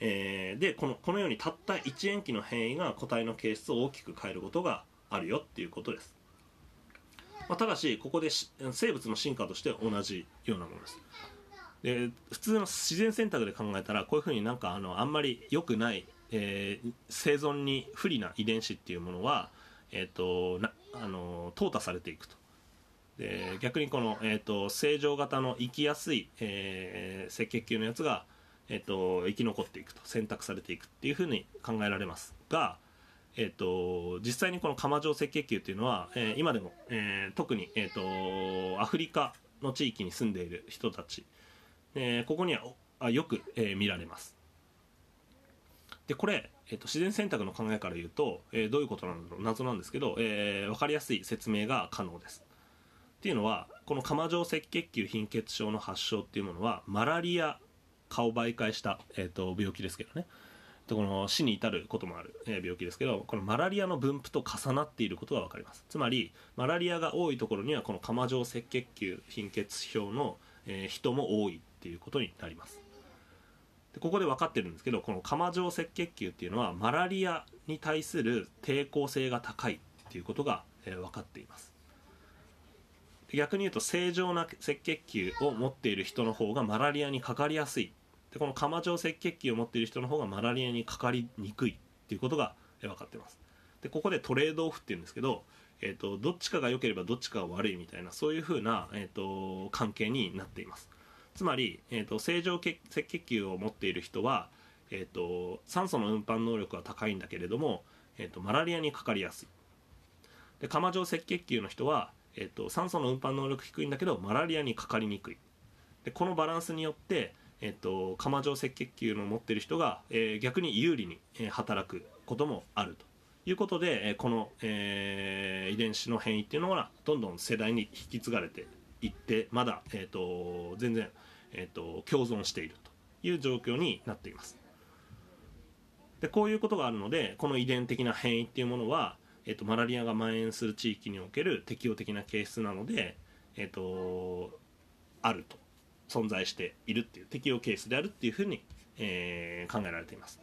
えーでこのこのようにたった1塩基の変異が個体の形質を大きく変えることがあるよっていうことです、まあ、ただしここで生物の進化として同じようなものです。で普通の自然選択で考えたらこういうふうになんかあのあんまり良くない、えー生存に不利な遺伝子っていうものは、えー、となあの淘汰されていくと。で逆にこの、えー、と正常型の生きやすい、えー赤血球のやつが、えー、と生き残っていくと。選択されていくっていうふうに考えられますが、えー、と実際にこの釜状赤血球っていうのは、えー今でも、えー特に、えー、とアフリカの地域に住んでいる人たちえーここにはあよく、えー見られます。でこれ、えーと自然選択の考えから言うと、えーどういうことなんだろう。謎なんですけど、えー分かりやすい説明が可能です。っていうのはこの釜状赤血球貧血症の発症っていうものはマラリア蚊を媒介した、えー、と病気ですけどね。この死に至ることもある、えー病気ですけどこのマラリアの分布と重なっていることが分かります。つまりマラリアが多いところにはこの釜状赤血球貧血症の、えー人も多い。っていうことになります。でここで分かってるんですけどこの釜状赤血球っていうのはマラリアに対する抵抗性が高いっていうことが、えー分かっています。逆に言うと正常な赤血球を持っている人の方がマラリアにかかりやすい。でこの釜状赤血球を持っている人の方がマラリアにかかりにくいっていうことが分かってます。でここでトレードオフっていうんですけど、えー、とどっちかが良ければどっちかが悪いみたいなそういうふうな、えー、と関係になっています。つまり、えー、と正常赤血球を持っている人は、えー、と酸素の運搬能力は高いんだけれども、えー、とマラリアにかかりやすい。で釜状赤血球の人は、えー、と酸素の運搬能力低いんだけどマラリアにかかりにくい。でこのバランスによって、えー、と釜状赤血球の持っている人が、えー逆に有利に、えー働くこともあると。いうことで、えーこの、えー遺伝子の変異っていうのがどんどん世代に引き継がれていってまだ、えー、と全然、えー、と共存しているという状況になっています。でこういうことがあるのでこの遺伝的な変異っていうものは、えー、とマラリアが蔓延する地域における適応的な形質なので、えー、とあると存在しているっていう適応ケースであるっていうふうにえー、考えられています。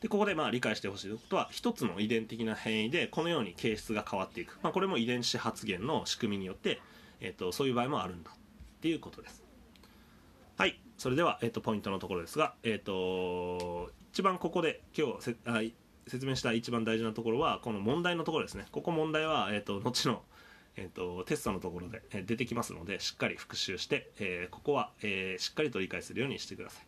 でここでまあ理解してほしいことは一つの遺伝的な変異でこのように形質が変わっていく、まあ、これも遺伝子発現の仕組みによって、えーと、そういう場合もあるんだっていうことです。はいそれでは、えーと、ポイントのところですが、えーと、一番ここで今日せあ説明した一番大事なところはこの問題のところですね。ここ問題は、えー、と後のえーと、テストのところで、え、出てきますのでしっかり復習して、えー、ここは、えー、しっかりと理解するようにしてください。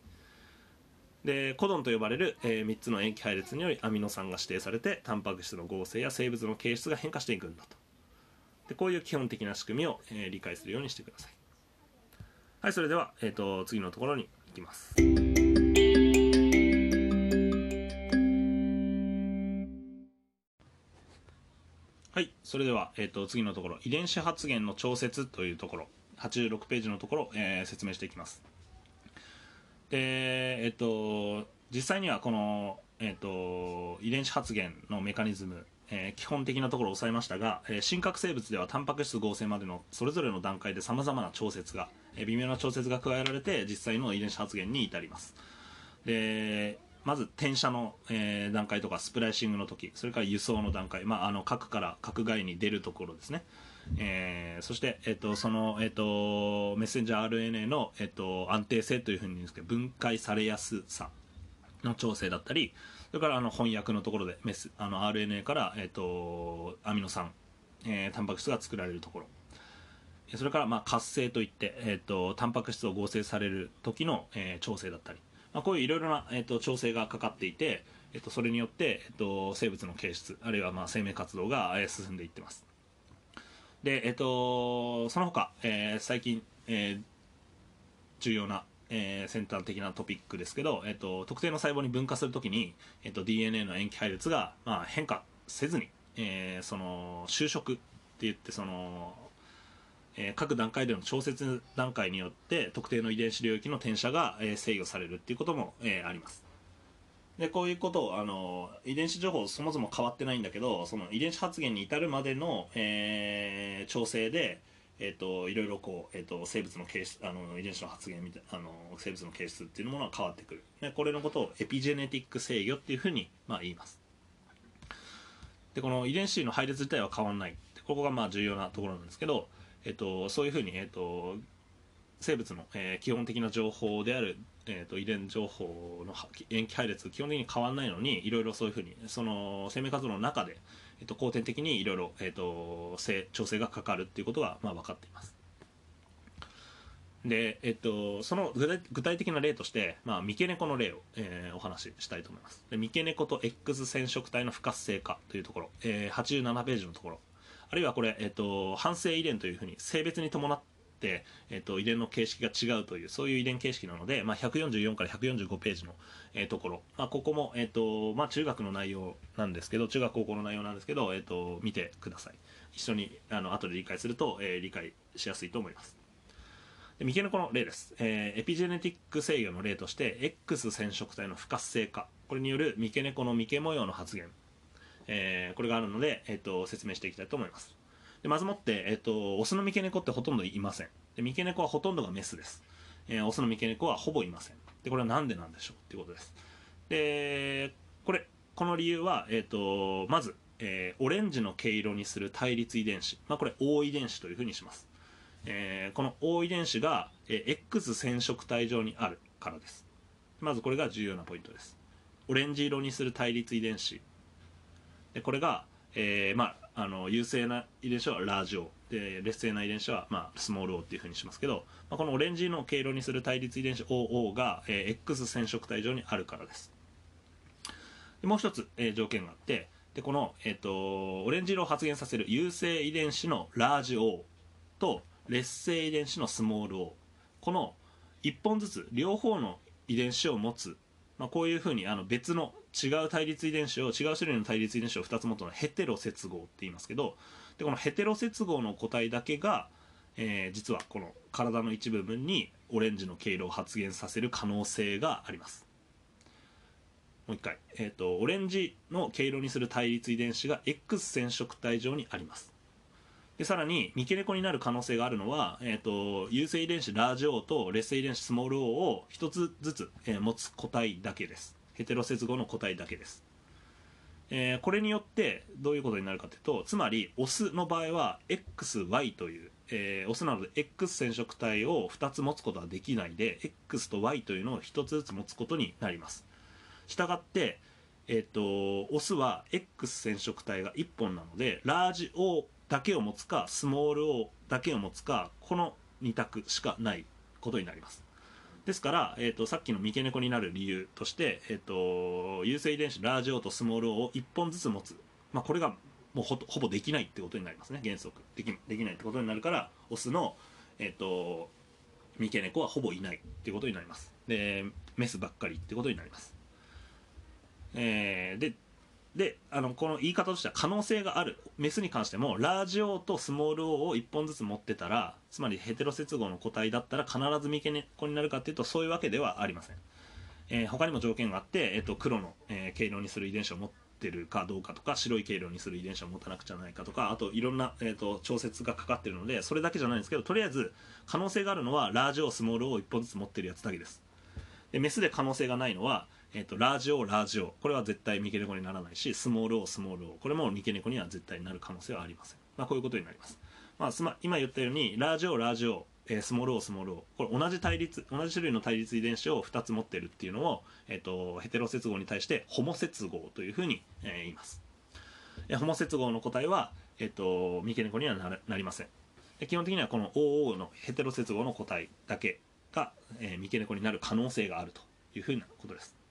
でコドンと呼ばれる、えー、3つの塩基配列によりアミノ酸が指定されてタンパク質の合成や生物の形質が変化していくんだと。でこういう基本的な仕組みを、えー、理解するようにしてください。はいそれでは、えーと、次のところに行きます。はいそれでは、えーと、次のところ。遺伝子発現の調節というところ。86ページのところ、えー、説明していきます。でえっと実際にはこの、えっと、遺伝子発現のメカニズム、えー、基本的なところを抑えましたが、えー、真核生物ではタンパク質合成までのそれぞれの段階でさまざまな調節が、えー、微妙な調節が加えられて実際の遺伝子発現に至ります。でまず転写の、え、段階とかスプライシングの時それから輸送の段階、まあ、あの核から核外に出るところですね。え、そして、えっと、その、えっと、メッセンジャー RNA の、えっと、安定性というふうに言うんですけど分解されやすさの調整だったりそれからあの翻訳のところでメスあの RNA から、えっと、アミノ酸、えー、タンパク質が作られるところ。それからまあ活性といって、えっと、タンパク質を合成される時の、えー、調整だったり、まあ、こういういろいろな、えっと、調整がかかっていて、えっと、それによって、えっと、生物の形質あるいはまあ生命活動が、えー、進んでいってます。で、えっと、その他、えー、最近、えー、重要な、えー、先端的なトピックですけど、えっと、特定の細胞に分化するときに、えっと、DNA の塩基配列が、まあ、変化せずに、えー、その収縮って言ってその、えー、各段階での調節段階によって特定の遺伝子領域の転写が、えー、制御されるっていうことも、えー、あります。でこういうことをあの遺伝子情報そもそも変わってないんだけどその遺伝子発現に至るまでの、えー、調整で、えーと、いろいろこう、えーと、生物の形質あの遺伝子の発現みたいあの生物の形質っていうものが変わってくる。でこれのことをエピジェネティック制御っていうふうに、まあ、言います。でこの遺伝子の配列自体は変わらない。ここがまあ重要なところなんですけど、えーと、そういうふうに、えー、と生物の、えー、基本的な情報であるえーと、遺伝情報の塩基配列基本的に変わらないのにいろいろそういうふうにその生命活動の中で、えーと、後天的にいろいろ、えーと、調整がかかるっていうことが、まあ、分かっています。で、えっと、その具体的な例として、まあ、三毛猫の例を、えー、お話ししたいと思います。で三毛猫と X 染色体の不活性化というところ、えー、87ページのところあるいはこれ、えっと、反省遺伝というふうに性別に伴っ、えーと、遺伝の形式が違うというそういう遺伝形式なので、まあ、144から145ページの、えー、ところ、まあ、ここも、えーとまあ、中学の内容なんですけど中学高校の内容なんですけど、えーと、見てください。一緒にあの後で理解すると、えー、理解しやすいと思います。で三毛のこの例です、えー、エピジェネティック制御の例として X 染色体の不活性化。これによる三毛猫の三毛模様の発現、えー、これがあるので、えーと説明していきたいと思います。でまずもって、えっと、オスの三毛猫ってほとんどいません。で三毛猫はほとんどがメスです。えー、オスの三毛猫はほぼいません。で、これは何でなんでしょうっていうことです。で、これ、この理由は、えっと、まず、えー、オレンジの毛色にする対立遺伝子。まあ、これ、O 遺伝子というふうにします。えー、この O 遺伝子が、えー、X 染色体上にあるからです。まずこれが重要なポイントです。オレンジ色にする対立遺伝子。でこれが、えー、まあ、あの優勢な遺伝子はラージオ。で劣勢な遺伝子は、まあ、スモール O っていうふうにしますけど、まあ、このオレンジの経路にする対立遺伝子 OO が、えー、X 染色体上にあるからです。でもう一つ、えー、条件があってでこの、えーと、オレンジ色を発現させる優勢遺伝子のラージ O と劣勢遺伝子のスモール O この1本ずつ両方の遺伝子を持つ、まあ、こういうふうにあの別の違う対立遺伝子を違う種類の対立遺伝子を2つ持ったのヘテロ接合って言いますけどでこのヘテロ接合の個体だけが、えー、実はこの体の一部分にオレンジの経路を発現させる可能性があります。もう一回、えーと、オレンジの経路にする対立遺伝子が X 染色体上にあります。でさらに三毛猫になる可能性があるのは、えーと、優性遺伝子ラージ O と劣勢遺伝子スモール O を1つずつ、えー、持つ個体だけです。ヘテロ接合の個体だけです、えー、これによってどういうことになるかというとつまりオスの場合は XY という、えー、オスなので X 染色体を2つ持つことはできないで X と Y というのを1つずつ持つことになります。したがってえっ、ー、とオスは X 染色体が1本なのでラージ O だけを持つかスモール O だけを持つかこの2択しかないことになります。ですから、えーと、さっきの三毛猫になる理由として、えーと、優性遺伝子ラージ O とスモール O を1本ずつ持つ、まあ、これがもうほほぼできないってことになりますね。原則。できできないってことになるからオスの、えーと、三毛猫はほぼいないってことになります。でメスばっかりってことになります。えー、でであのこの言い方としては可能性がある。メスに関してもラージ O とスモール O を1本ずつ持ってたらつまりヘテロ接合の個体だったら必ず三毛猫になるかっていうとそういうわけではありません、えー、他にも条件があって、えーと、黒の、えー、毛色にする遺伝子を持ってるかどうかとか白い毛色にする遺伝子を持たなくちゃないかとかあといろんな、えーと、調節がかかってるのでそれだけじゃないんですけどとりあえず可能性があるのはラージ O スモール O を1本ずつ持ってるやつだけです。でメスで可能性がないのはえーと、ラージオラージオ。これは絶対三毛猫にならないしスモールオスモールオこれも三毛猫には絶対になる可能性はありません、まあ、こういうことになります、まあ、すま今言ったようにラージオラージオ。えー、スモールオスモールオこれ同じ対立同じ種類の対立遺伝子を2つ持ってるっていうのを、えーと、ヘテロ接合に対してホモ接合というふうに、えー、言います、えー、ホモ接合の個体は、えーと、三毛猫にはななりません。基本的にはこの OO のヘテロ接合の個体だけが、えー、三毛猫になる可能性があるというふうなことです。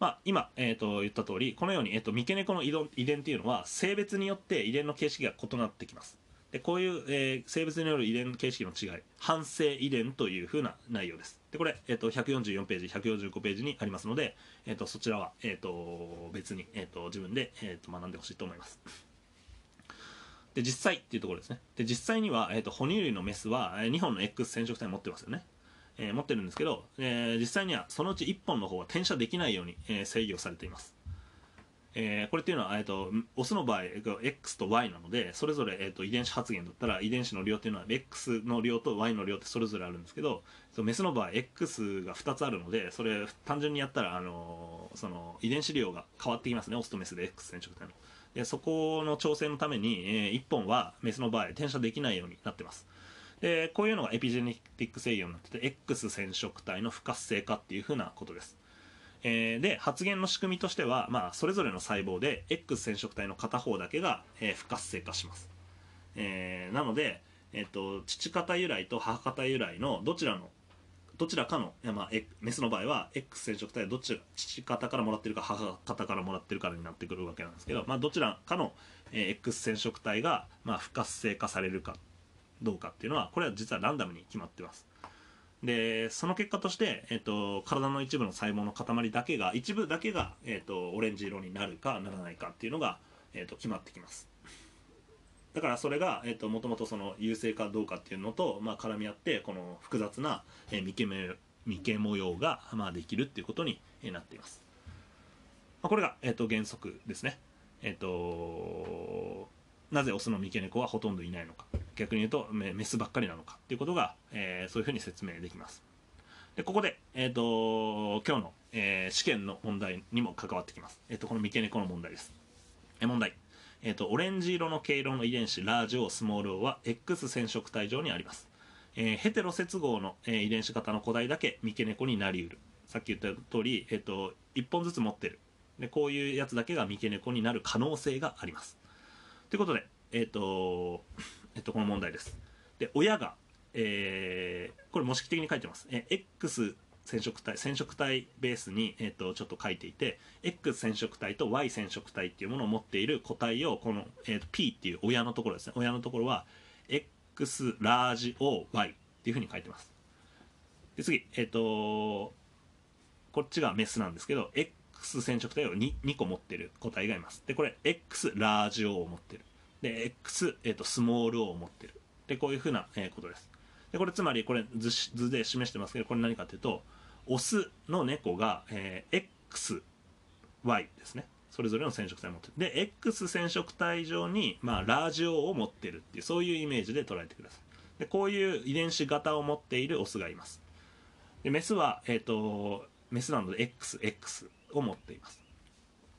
まあ、今、えー、と言った通りこのように、えー、と三毛猫の遺伝っていうのは性別によって遺伝の形式が異なってきます。でこういう、えー、生物による遺伝形式の違い反性遺伝というふうな内容です。でこれ、えー、と144ページ145ページにありますので、えー、とそちらは、えー、と別に、えー、と自分で、えー、と学んでほしいと思います。で実際っていうところですね。で実際には、えー、と哺乳類のメスは2本の X 染色体を持ってますよね。えー、持ってるんですけど、えー、実際にはそのうち1本の方は転写できないように、えー、制御されています。えー、これっていうのは、えーと、オスの場合 X と Y なのでそれぞれ、えーと、遺伝子発現だったら遺伝子の量っていうのは X の量と Y の量ってそれぞれあるんですけどメスの場合 X が2つあるのでそれ単純にやったら、あのー、その遺伝子量が変わってきますね。オスとメスで X 染色体の。でそこの調整のために、えー、1本はメスの場合転写できないようになってます。でこういうのがエピジェネティック制御になってて X 染色体の不活性化っていうふうなことです、えー、で発現の仕組みとしては、まあ、それぞれの細胞で X 染色体の片方だけが、えー、不活性化します、えー、なので、えーと、父方由来と母方由来のどちらのどちらかの、まあ、メスの場合は X 染色体はどちら父方からもらってるか母方からもらってるかになってくるわけなんですけど、まあ、どちらかの、えー、X 染色体が、まあ、不活性化されるかどうかっていうのはこれは実はランダムに決まってます。でその結果として、えーと、体の一部の細胞の塊だけが一部だけが、えーと、オレンジ色になるかならないかっていうのが、えーと、決まってきます。だからそれが、えー、ともともとその優勢かどうかっていうのと、まあ、絡み合ってこの複雑な、えー、未形未形模様が、まあ、できるっていうことになっています、まあ、これが、えー、と原則ですね。えっ、となぜオスの三毛猫はほとんどいないのか。逆に言うとメスばっかりなのかっていうことが、えー、そういうふうに説明できます。でここで、えーと、今日の、えー、試験の問題にも関わってきます、えーと、この三毛猫の問題です、えー、問題、えーと、オレンジ色の毛色の遺伝子ラージオスモール O は X 染色体上にあります、えー、ヘテロ接合の、えー、遺伝子型の個体だけ三毛猫になりうる。さっき言った通り、えー、と1本ずつ持ってる。でこういうやつだけが三毛猫になる可能性があります。ということで、えっ、ー、と、えっ、と、この問題です。で、親が、えー、これ模式的に書いてます。え X 染色体、染色体ベースに、えっ、と、ちょっと書いていて、X 染色体と Y 染色体っていうものを持っている個体を、この、えーと、P っていう親のところですね。親のところは、X ラージ O Y っていうふうに書いてます。で、次、えっ、と、こっちがメスなんですけど、X X 染色体を 2, 2個持ってる個体がいます。で、これ X ラージ O を持ってる。で、X、えーと、スモール O を持ってる。で、こういうふうな、えー、ことです。で、これつまり、これ図図で示してますけど、これ何かというと、オスの猫が、えー、XY ですね。それぞれの染色体を持ってるで X 染色体上に、まあ、ラージオを持ってるっていうそういうイメージで捉えてくださいでこういう遺伝子型を持っているオスがいますでメスは、えーと、メスなので XX を持っています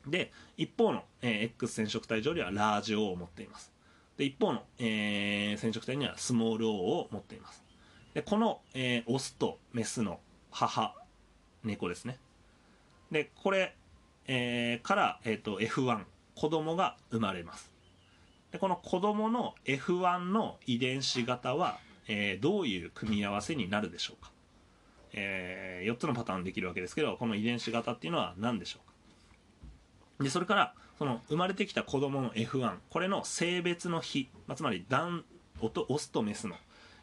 で一方の、えー、X 染色体上にはラージオを持っています。で一方の、えー、染色体にはスモール O を持っています。でこの、えー、オスとメスの母猫ですね。でこれ、えー、から、えーと、F1 子供が生まれます。でこの子供の F1 の遺伝子型は、えー、どういう組み合わせになるでしょうか、えー、4つのパターンできるわけですけどこの遺伝子型っていうのは何でしょうか。でそれからその生まれてきた子供の F1 これの性別の比、まあ、つまり男オスとメスの、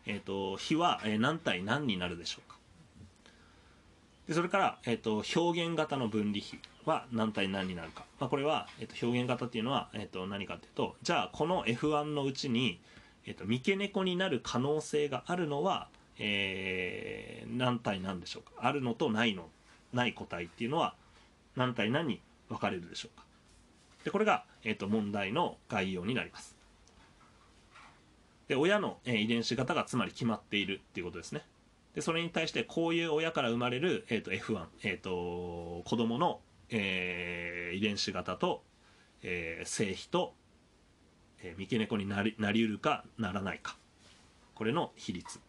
えーと、比は、え何対何になるでしょうか。でそれから、えーと、表現型の分離比は何対何になるか、まあ、これは、えーと、表現型っていうのは、えー、と何かっていうとじゃあこの F1 のうちに、えー、と三毛猫になる可能性があるのは、えー、何対何でしょうか。あるのとないのない個体っていうのは何対何に分かれるでしょうか。でこれが、えー、と問題の概要になります。で親の、えー、遺伝子型がつまり決まっているっていうことですね。でそれに対してこういう親から生まれる、えーと、F1、えーと、子供の、えー、遺伝子型と、えー、性比と、えー、三毛猫になりなりうるかならないか。これの比率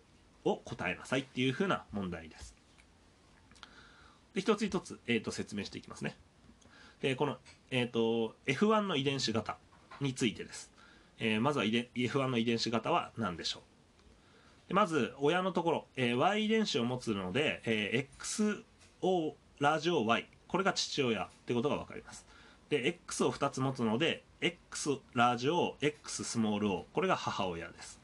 を答えなさいっていうふうな問題です。で一つ一つ、えーと、説明していきますね。でこの、えー、と F1 の遺伝子型についてです、えー、まずは遺伝 F1 の遺伝子型は何でしょう。まず親のところ、えー、Y 遺伝子を持つので、えー、XO ラジオ Y これが父親ってことが分かります。で X を2つ持つので X ラジオ X スモール O これが母親です。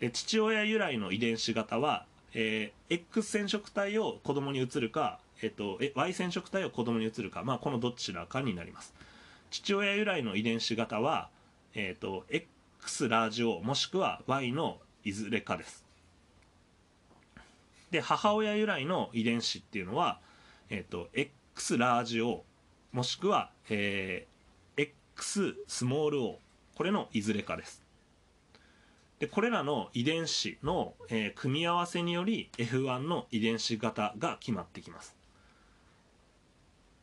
で父親由来の遺伝子型は、えー、X 染色体を子供に移るか、えーと、Y 染色体を子供に移るか、まあ、このどちらかになります。父親由来の遺伝子型は、えーと、X ラージオもしくは Y のいずれかです。で母親由来の遺伝子っていうのは、えっ、と X ラージ O もしくは、えー、X スモール O これのいずれかです。でこれらの遺伝子の、えー、組み合わせにより F1 の遺伝子型が決まってきます、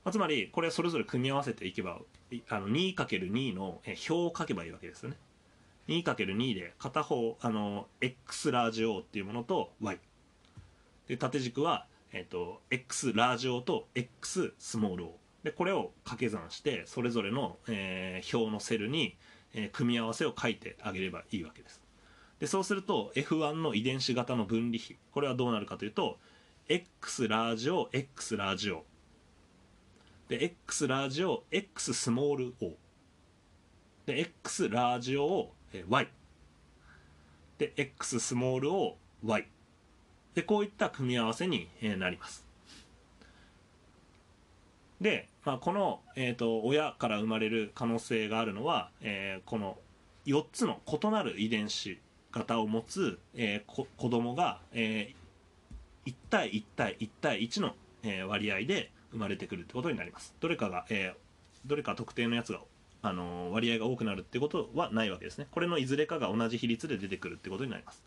まあ、つまりこれそれぞれ組み合わせていけばあの 2×2 の表を書けばいいわけですよね。2×2 で片方あの X ラージ O っていうものと Y で縦軸は、えーと、X ラージ O と X スモール O でこれを掛け算してそれぞれの、えー、表のセルに、えー、組み合わせを書いてあげればいいわけです。でそうすると F1 の遺伝子型の分離比。これはどうなるかというと X ラージ O X ラージ O で X ラージ O X スモール O で X ラージ O をえ y で x スモールを y でこういった組み合わせに、なります。で、まあ、この、えーと、親から生まれる可能性があるのは、えー、この4つの異なる遺伝子型を持つ、えー、子供が、えー、1対1対1対1の、え、割合で生まれてくるってことになります。どれかが、えー、どれか特定のやつがあの割合が多くなるってことはないわけですね。これのいずれかが同じ比率で出てくるってことになります。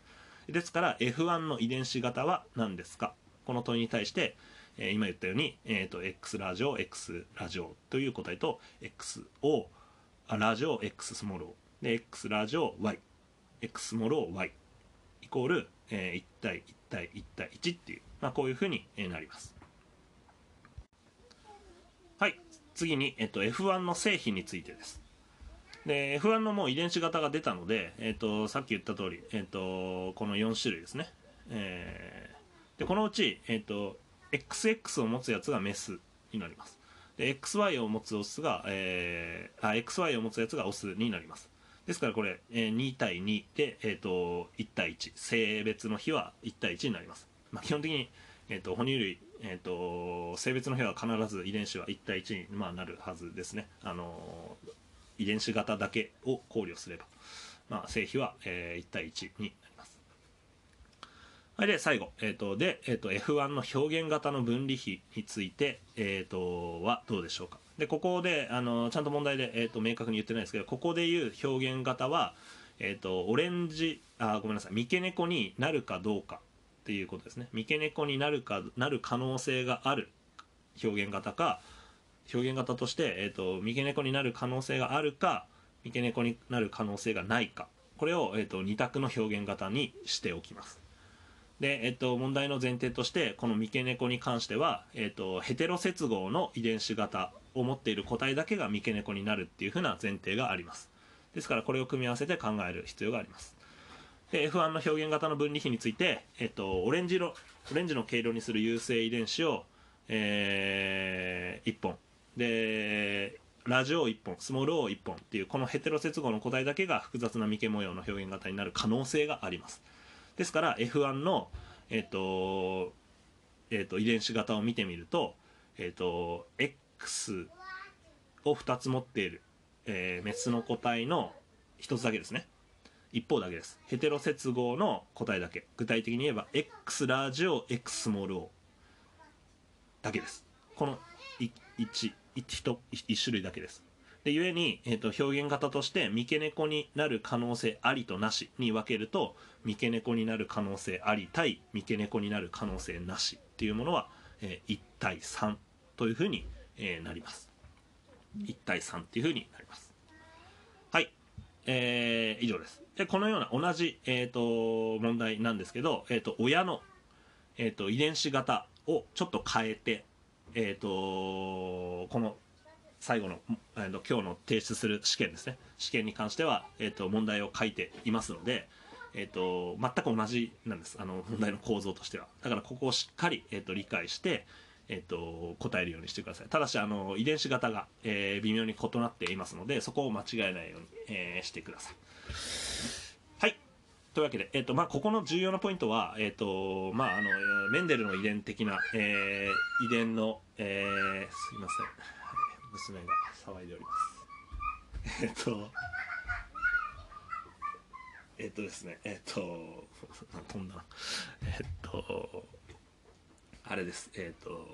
ですから F1 の遺伝子型は何ですか？この問いに対して、えー、今言ったように、えーと、X ラジオ X ラジオという答えと XO ラジオ X スモー。ル O で X ラジオ Y X スモロール O Y イコール、えー、1対1対1対1っていう、まあ、こういうふうになりますはい次に、えっと、F1 の製品についてです。で F1 のもう遺伝子型が出たので、えっと、さっき言った通り、えっと、この4種類ですね。えー、でこのうち、えっと、XX を持つやつがメスになります。で XY を持つオスが、えー、あ XY を持つやつがオスになります。ですからこれ、えー、2対2で、えーと、1対1性別の比は1対1になります、まあ、基本的に、えーと哺乳類えーと、性別の部屋は必ず遺伝子は1対1に、まあ、なるはずですね、あの遺伝子型だけを考慮すれば、まあ、性比は、えー、1対1になります。はい、で最後、えーとでえー、と F1 の表現型の分離比について、えー、とはどうでしょうか。でここであのちゃんと問題で、えー、と明確に言ってないですけどここでいう表現型は、えー、とオレンジあごめんなさい。三毛猫になるかどうか。っていうことですね。三毛猫になるかなる可能性がある表現型か表現型として、えー、と三毛猫になる可能性があるか三毛猫になる可能性がないか。これを、えー、と2択の表現型にしておきます。で、えっと、問題の前提としてこの三毛猫に関しては、えっと、ヘテロ接合の遺伝子型を持っている個体だけが三毛猫になるっていうふうな前提があります。ですからこれを組み合わせて考える必要があります。で F1 の表現型の分離比について、えっと、オレンジ色オレンジの毛色にする有性遺伝子を、えー、1本。でラジオ1本スモール O 1本っていうこのヘテロ接合の個体だけが複雑な三毛模様の表現型になる可能性があります。ですから F1 の、えっとえっと、遺伝子型を見てみると,、えっと、X を2つ持っている、えー、メスの個体の1つだけですね。一方だけです。ヘテロ接合の個体だけ。具体的に言えば X ラージオ X スモール O だけです。この 1, 1, 1, 1種類だけです。で故に、えーと、表現型として三毛猫になる可能性ありとなしに分けると三毛猫になる可能性あり対三毛猫になる可能性なしっていうものは、えー、1対3というふうに、えー、なります。1対3っていうふうになります。はい、えー、以上です。でこのような同じ、えーと、問題なんですけど、えーと、親の、えーと、遺伝子型をちょっと変えて、えー、とこの最後の、えー、と今日の提出する試験ですね。試験に関しては、えー、と問題を書いていますので、えー、と全く同じなんです。あの問題の構造としては。だからここをしっかり、えー、と理解して、えー、と答えるようにしてください。ただしあの遺伝子型が、えー、微妙に異なっていますのでそこを間違えないように、えー、してください。はい。というわけで、えーとまあ、ここの重要なポイントは、えーとまあ、あのメンデルの遺伝的な、えー、遺伝の、えー、すいません。娘が騒いでおります。えっとえっとですねえっと 飛んだな。えっとあれですえっと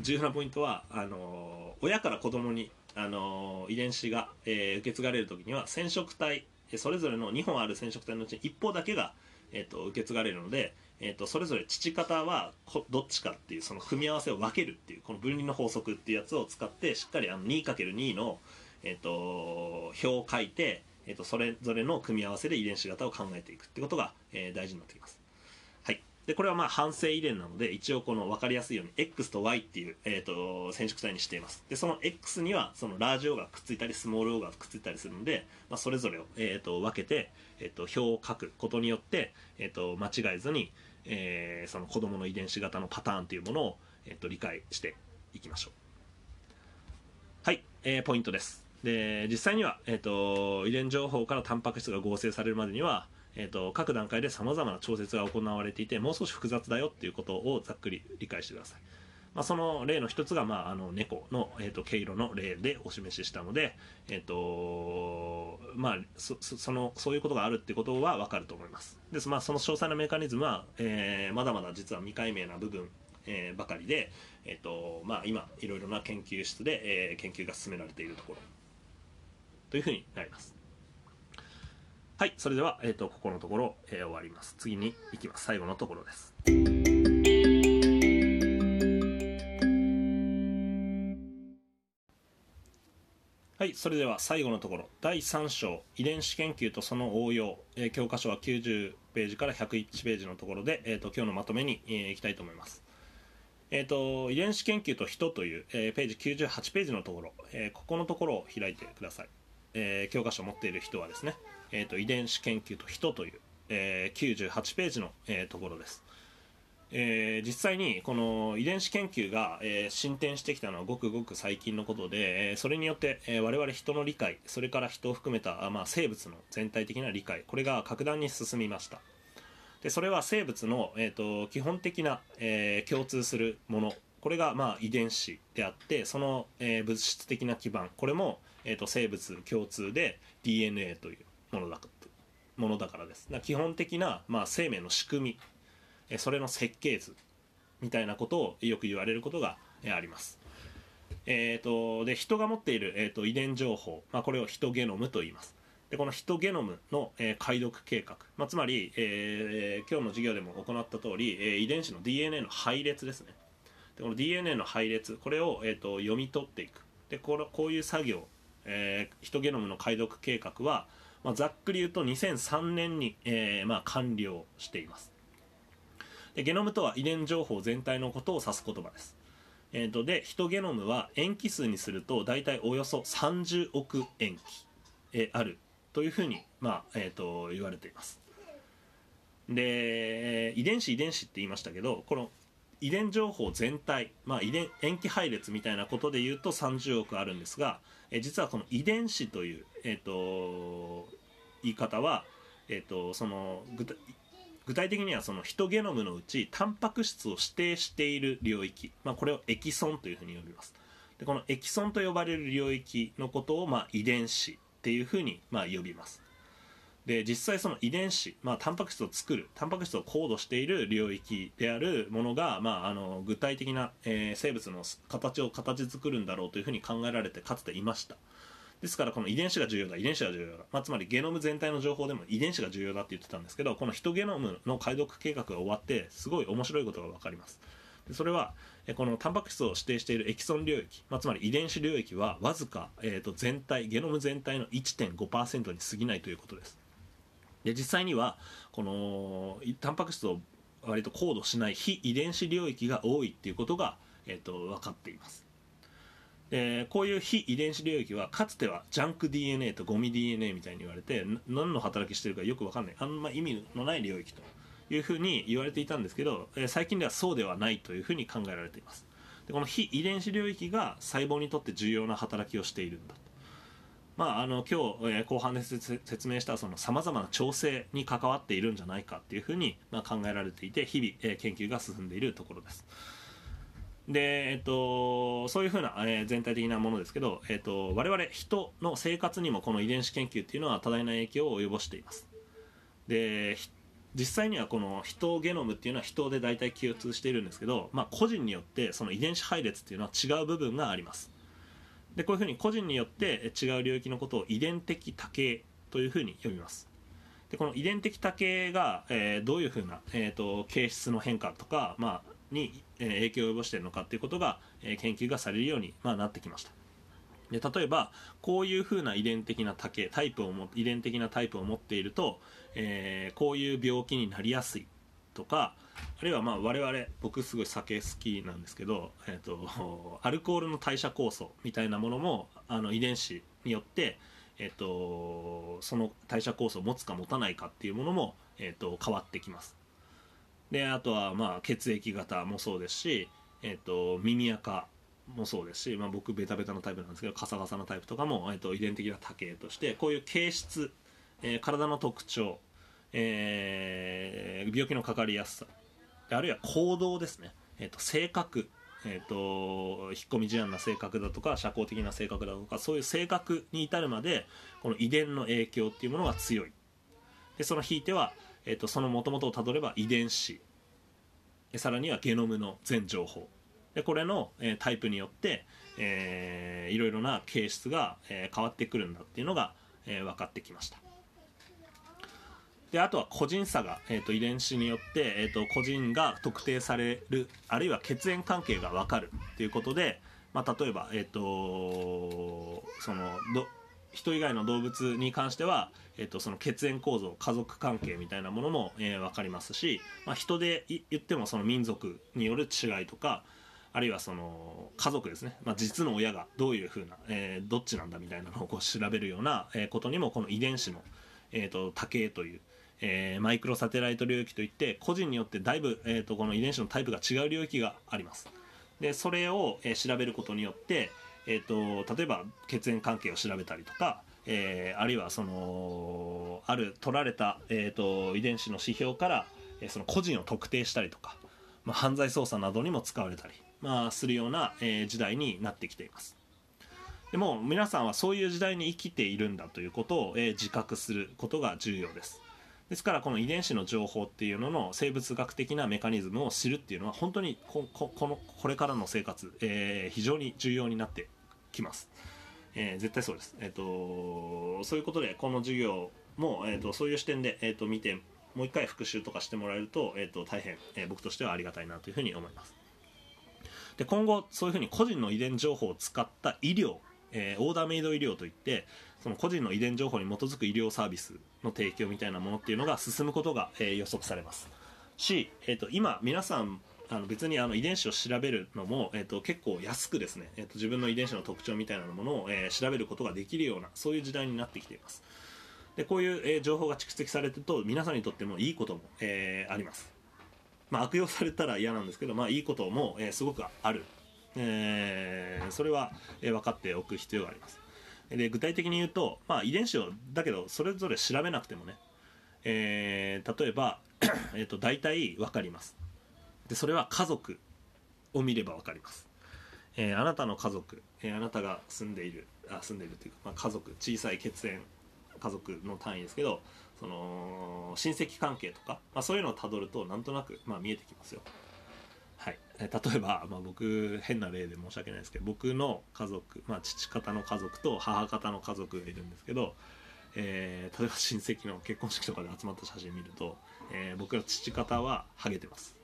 重要なポイントはあの親から子供にあの遺伝子が、えー、受け継がれる時には染色体それぞれの2本ある染色体のうちに一方だけが、えーと受け継がれるのでえーと、それぞれ父方はどっちかっていうその組み合わせを分けるっていうこの分離の法則っていうやつを使ってしっかりあの 2×2 の、えーと、表を書いて、えーと、それぞれの組み合わせで遺伝子型を考えていくってことが、えー、大事になってきます。でこれはまあ反省遺伝なので一応この分かりやすいように X と Y っていう、えー、と染色体にしています。でその X にはそのラージ O がくっついたりスモール O がくっついたりするので、まあ、それぞれを、えー、と分けて、えー、と表を書くことによって、えー、と間違えずに、えー、その子供の遺伝子型のパターンというものを、えーと、理解していきましょう。はい、えー、ポイントです。で実際には、えーと、遺伝情報からタンパク質が合成されるまでには、えーと、各段階でさまざまな調節が行われていてもう少し複雑だよっていうことをざっくり理解してください。まあ、その例の一つが、まあ、あの猫の、えーと、毛色の例でお示ししたので、えーとまあ、そそのそういうことがあるってことは分かると思います。です、まあ、その詳細なメカニズムは、えー、まだまだ実は未解明な部分、えー、ばかりで、えーとまあ、今いろいろな研究室で、えー、研究が進められているところ。というふうになります。はいそれでは、えーと、ここのところ、えー、終わります。次に行きます。最後のところです。はい、それでは最後のところ。第3章遺伝子研究とその応用、えー、教科書は90ページから101ページのところで、えーと、今日のまとめに、えー、いきたいと思います、えーと、遺伝子研究と人という、えー、ページ98ページのところ、えー、ここのところを開いてください、えー、教科書を持っている人はですね、えーと、遺伝子研究と人という、えー、98ページの、えー、ところです。えー、実際にこの遺伝子研究が、えー、進展してきたのはごくごく最近のことで、えー、それによって、え我々人の理解それから人を含めた、まあ、生物の全体的な理解これが格段に進みました。でそれは生物の、えーと、基本的な、え共通するもの。これが、まあ、遺伝子であってその、え物質的な基盤。これも、えーと、生物共通で DNA という。ものだものだからです。基本的な、まあ、生命の仕組みえそれの設計図みたいなことをよく言われることがあります。えーと、で人が持っている、えーと、遺伝情報、まあ、これをヒトゲノムと言います。でこのヒトゲノムの、えー、解読計画、まあ、つまり、えー、今日の授業でも行った通り、えー、遺伝子の DNA の配列ですね。でこの DNA の配列これを、えーと、読み取っていく。でこれこういう作業、えー、ヒトゲノムの解読計画は、まあ、ざっくり言うと2003年に、えーまあ、完了しています。でゲノムとは遺伝情報全体のことを指す言葉です。えーと、でヒトゲノムは塩基数にすると大体およそ30億塩基、えあるというふうに、まあえーと、言われています。で遺伝子遺伝子って言いましたけどこの遺伝情報全体、まあ、遺伝塩基配列みたいなことで言うと30億あるんですが、え実はこの遺伝子という、えーと、言い方は、えー、とその具体的にはそのヒトゲノムのうちタンパク質を指定している領域、まあ、これをエキソンというふうに呼びます。でこのエキソンと呼ばれる領域のことをまあ遺伝子っていうふうにまあ呼びます。で実際その遺伝子、まあ、タンパク質を作るタンパク質をコードしている領域であるものが、まあ、あの具体的な、えー、生物の形を形作るんだろうというふうに考えられてかつていました。ですからこの遺伝子が重要だ遺伝子が重要だ、まあ、つまりゲノム全体の情報でも遺伝子が重要だって言ってたんですけどこのヒトゲノムの解読計画が終わってすごい面白いことが分かります。でそれはこのタンパク質を指定しているエキソン領域、まあ、つまり遺伝子領域はわずか、えー、と全体ゲノム全体の1.5%に過ぎないということです。で実際にはこのタンパク質を割と高度しない非遺伝子領域が多いっていうことが、えー、と分かっています。えー、こういう非遺伝子領域はかつてはジャンク DNA とゴミ DNA みたいに言われて何の働きしてるかよく分かんない。あんま意味のない領域というふうに言われていたんですけど、えー、最近ではそうではないというふうに考えられています。でこの非遺伝子領域が細胞にとって重要な働きをしているんだと。まあ、あの今日、えー、後半で説明したさまざまな調整に関わっているんじゃないかっていうふうに、まあ、考えられていて日々、えー、研究が進んでいるところです。で、えっと、そういうふうな、えー、全体的なものですけど、えっと、我々人の生活にもこの遺伝子研究っていうのは多大な影響を及ぼしています。で実際にはこの人ゲノムっていうのは人で大体共通しているんですけど、まあ、個人によってその遺伝子配列っていうのは違う部分があります。でこういうふうに個人によって違う領域のことを遺伝的多形というふうに呼びます。でこの遺伝的多形が、えー、どういうふうな、えーと、形質の変化とか、まあ、に影響を及ぼしているのかということが研究がされるように、ま、なってきました。で例えばこういうふうな遺伝的な多形タイプをも遺伝的なタイプを持っていると、えー、こういう病気になりやすいとかあるいはまあ我々僕すごい酒好きなんですけど、えーと、アルコールの代謝酵素みたいなものもあの遺伝子によって、えーと、その代謝酵素を持つか持たないかっていうものも、えーと変わってきます。であとはまあ血液型もそうですし、えーと、耳垢もそうですし、まあ、僕ベタベタのタイプなんですけどカサカサのタイプとかも、えーと、遺伝的な多形としてこういう形質、えー、体の特徴、えー、病気のかかりやすさあるいは行動ですね、えーと、性格えーと、引っ込み思案な性格だとか社交的な性格だとかそういう性格に至るまでこの遺伝の影響っていうものが強い。でそのひいてはえーと、そのもともとをたどれば遺伝子。さらにはゲノムの全情報。でこれの、えー、タイプによって、えー、いろいろな形質が、えー、変わってくるんだっていうのが、えー、分かってきました。であとは個人差が、えーと、遺伝子によって、えーと、個人が特定されるあるいは血縁関係が分かるっていうことで、まあ、例えば、えーとそのど人以外の動物に関しては、えーと、その血縁構造家族関係みたいなものも、えー、分かりますし、まあ、人で言ってもその民族による違いとかあるいはその家族ですね、まあ、実の親がどういうふうな、えー、どっちなんだみたいなのをこう調べるような、ことにもこの遺伝子の、えーと、多形という、えー、マイクロサテライト領域といって個人によってだいぶ、えーとこの遺伝子のタイプが違う領域があります。でそれを、え、調べることによってえーと、例えば血縁関係を調べたりとか、えー、あるいはそのある取られた、えーと、遺伝子の指標から、えー、その個人を特定したりとか、まあ、犯罪捜査などにも使われたり、まあ、するような、えー、時代になってきています。でも皆さんはそういう時代に生きているんだということを、えー、自覚することが重要です。ですからこの遺伝子の情報っていうのの生物学的なメカニズムを知るっていうのは本当にこここのこれからの生活、えー、非常に重要になってきます、えー、絶対そうです、えーと、そういうことでこの授業も、えーと、そういう視点で、えーと、見てもう一回復習とかしてもらえると,、えー、と大変、えー、僕としてはありがたいなというふうに思います。で今後そういうふうに個人の遺伝情報を使った医療えー、オーダーメイド医療といってその個人の遺伝情報に基づく医療サービスの提供みたいなものっていうのが進むことが、えー、予測されます。し、えーと、今皆さんあの別にあの遺伝子を調べるのも、えーと、結構安くですね、えーと、自分の遺伝子の特徴みたいなものを、えー、調べることができるようなそういう時代になってきています。でこういう、えー、情報が蓄積されてると皆さんにとってもいいことも、えー、あります。まあ、悪用されたら嫌なんですけど、まあ、いいことも、えー、すごくある。えー、それは、えー、分かっておく必要があります。で具体的に言うと、まあ、遺伝子をだけどそれぞれ調べなくてもね、えー、例えば えーと大体分かります。でそれは家族を見れば分かります、えー、あなたの家族、えー、あなたが住んでいるあ住んでいるというか、まあ、家族小さい血縁家族の単位ですけどその親戚関係とか、まあ、そういうのをたどるとなんとなく、まあ、見えてきますよ。はい。例えば、まあ、僕変な例で申し訳ないですけど僕の家族、まあ、父方の家族と母方の家族がいるんですけど、えー、例えば親戚の結婚式とかで集まった写真見ると、えー、僕の父方はハゲてます。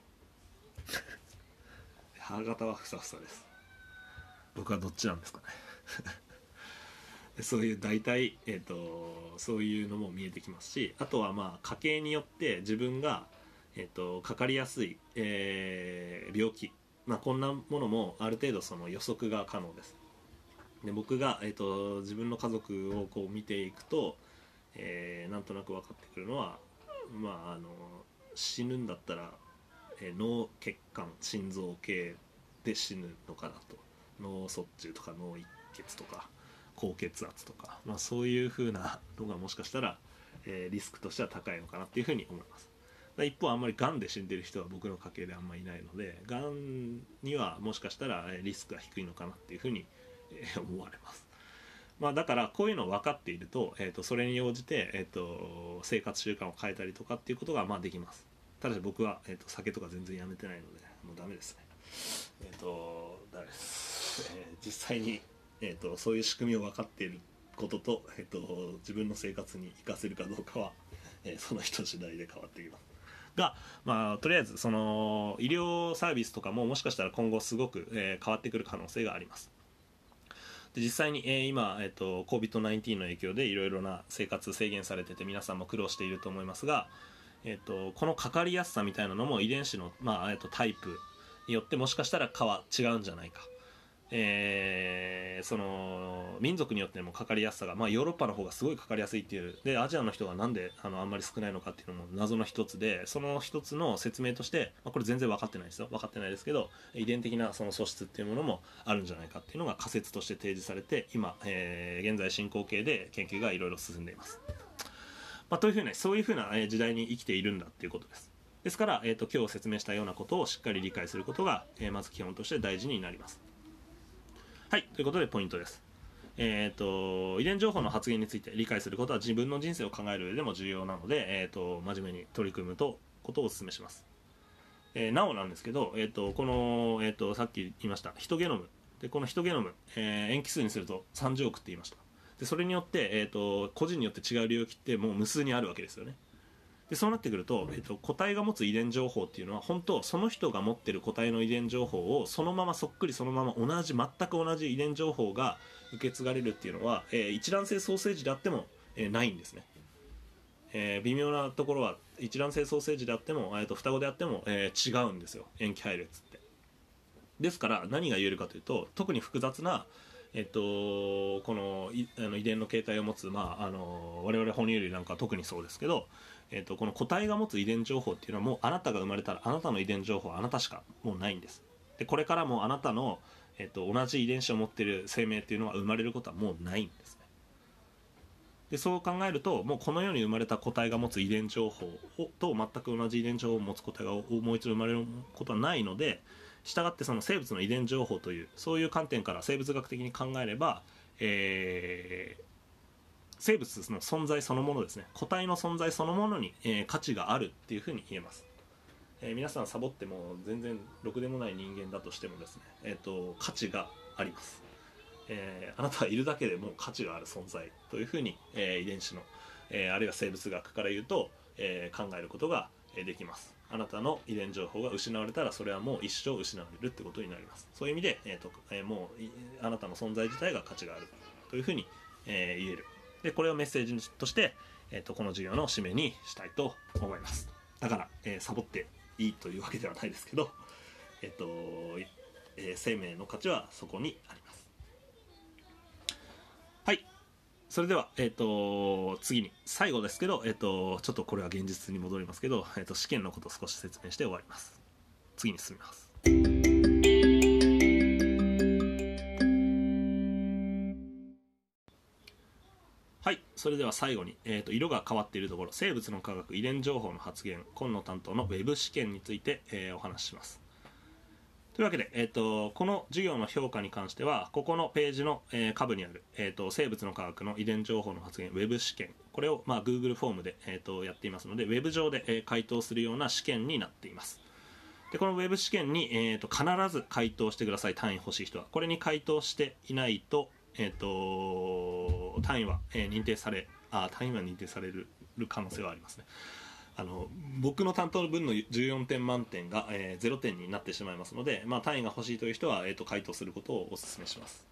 母方はふさふさです。僕はどっちなんですかね。そういう大体、えーとそういうのも見えてきますしあとはまあ家計によって自分がえっと、かかりやすい、えー、病気、まあ、こんなものもある程度その予測が可能です。で僕が、えっと、自分の家族をこう見ていくと、えー、なんとなく分かってくるのは、まあ、あの死ぬんだったら、え、脳血管心臓系で死ぬのかなと。脳卒中とか脳一血とか高血圧とか、まあ、そういうふうなのがもしかしたら、えー、リスクとしては高いのかなっていうふうに思います。一方あんまりがんで死んでる人は僕の家系であんまりいないのでがんにはもしかしたらリスクが低いのかなっていうふうに思われます。まあ、だからこういうの分かっていると,、えー、とそれに応じて、えー、と生活習慣を変えたりとかっていうことがまあできます。ただし僕は、えー、と酒とか全然やめてないのでもうダメですね。えっ、ー、とダメです、えー、実際に、えー、とそういう仕組みを分かっていることと,、えー、と自分の生活に生かせるかどうかは、えー、その人次第で変わってきます。が、まあ、とりあえずその医療サービスとかももしかしたら今後すごく、えー、変わってくる可能性があります。で実際に、えー、今、えーと、COVID-19 の影響でいろいろな生活制限されてて皆さんも苦労していると思いますが、えーと、このかかりやすさみたいなのも遺伝子の、まあえーと、タイプによってもしかしたら変わ違うんじゃないかえー、その民族によってもかかりやすさが、まあ、ヨーロッパの方がすごいかかりやすいっていうでアジアの人がなんであのあんまり少ないのかっていうのも謎の一つでその一つの説明として、まあ、これ全然分かってないですよ分かってないですけど遺伝的なその素質っていうものもあるんじゃないかっていうのが仮説として提示されて今、えー、現在進行形で研究がいろいろ進んでいます。まあ、というふうなそういうふうな時代に生きているんだっていうことです。ですから、えーと、今日説明したようなことをしっかり理解することが、えー、まず基本として大事になります。はいということでポイントですえーと、遺伝情報の発言について理解することは自分の人生を考える上でも重要なので、えーと、真面目に取り組むとことをお勧めします、えー、なおなんですけど、えーとこの、えー、とさっき言いましたヒトゲノムでこのヒトゲノム、えー、塩基数にすると30億って言いましたでそれによって、えー、と個人によって違う領域ってもう無数にあるわけですよね。でそうなってくると,、えーと、個体が持つ遺伝情報っていうのは本当その人が持ってる個体の遺伝情報をそのままそっくりそのまま同じ全く同じ遺伝情報が受け継がれるっていうのは、えー、一卵性ソーセージであっても、えー、ないんですね、えー、微妙なところは一卵性ソーセージであっても、えーと、双子であっても、えー、違うんですよ。塩基配列って。ですから何が言えるかというと特に複雑なえっと、このあの遺伝の形態を持つ、まあ、あの我々哺乳類なんかは特にそうですけど、えーと、この個体が持つ遺伝情報っていうのはもうあなたが生まれたらあなたの遺伝情報はあなたしかもうないんです。でこれからもあなたの、えーと、同じ遺伝子を持ってる生命っていうのは生まれることはもうないんですね。でそう考えるともうこの世に生まれた個体が持つ遺伝情報と全く同じ遺伝情報を持つ個体がもう一度生まれることはないのでしたがってその生物の遺伝情報というそういう観点から生物学的に考えれば、えー、生物の存在そのものですね。個体の存在そのものに、えー、価値があるっていうふうに言えます、えー、皆さんサボっても全然ろくでもない人間だとしてもですね、えーと、価値があります、えあなたはいるだけでもう価値がある存在というふうに、え遺伝子の、えあるいは生物学から言うと、え考えることができます。あなたの遺伝情報が失われたらそれはもう一生失われるってことになります。そういう意味で、えーとえー、もうあなたの存在自体が価値があるというふうに、えー、言える。でこれをメッセージとして、えーと、この授業の締めにしたいと思います。だから、えー、サボっていいというわけではないですけど、えっ、ー、とえー、生命の価値はそこにあります。はい。それでは、えっ、ー、と次に最後ですけど、えっ、とちょっとこれは現実に戻りますけど、えっと試験のことを少し説明して終わります。次に進みます。はいそれでは最後に、えーと、色が変わっているところ生物の科学遺伝情報の発現今野担当の Web 試験について、えー、お話しします。というわけで、えーと、この授業の評価に関してはここのページの、えー、下部にある、えーと、生物の科学の遺伝情報の発現 Web 試験。これを、まあ、Google フォームで、えー、とやっていますので Web 上で、えー、回答するような試験になっています。でこの Web 試験に、えー、と必ず回答してください。単位欲しい人は。これに回答していないと,、えー、と単位は、えー、認定されあ単位は認定される可能性はありますね。あの僕の担当分の14点満点が、えー、0点になってしまいますので、まあ、単位が欲しいという人は、えーと、回答することをお勧めします。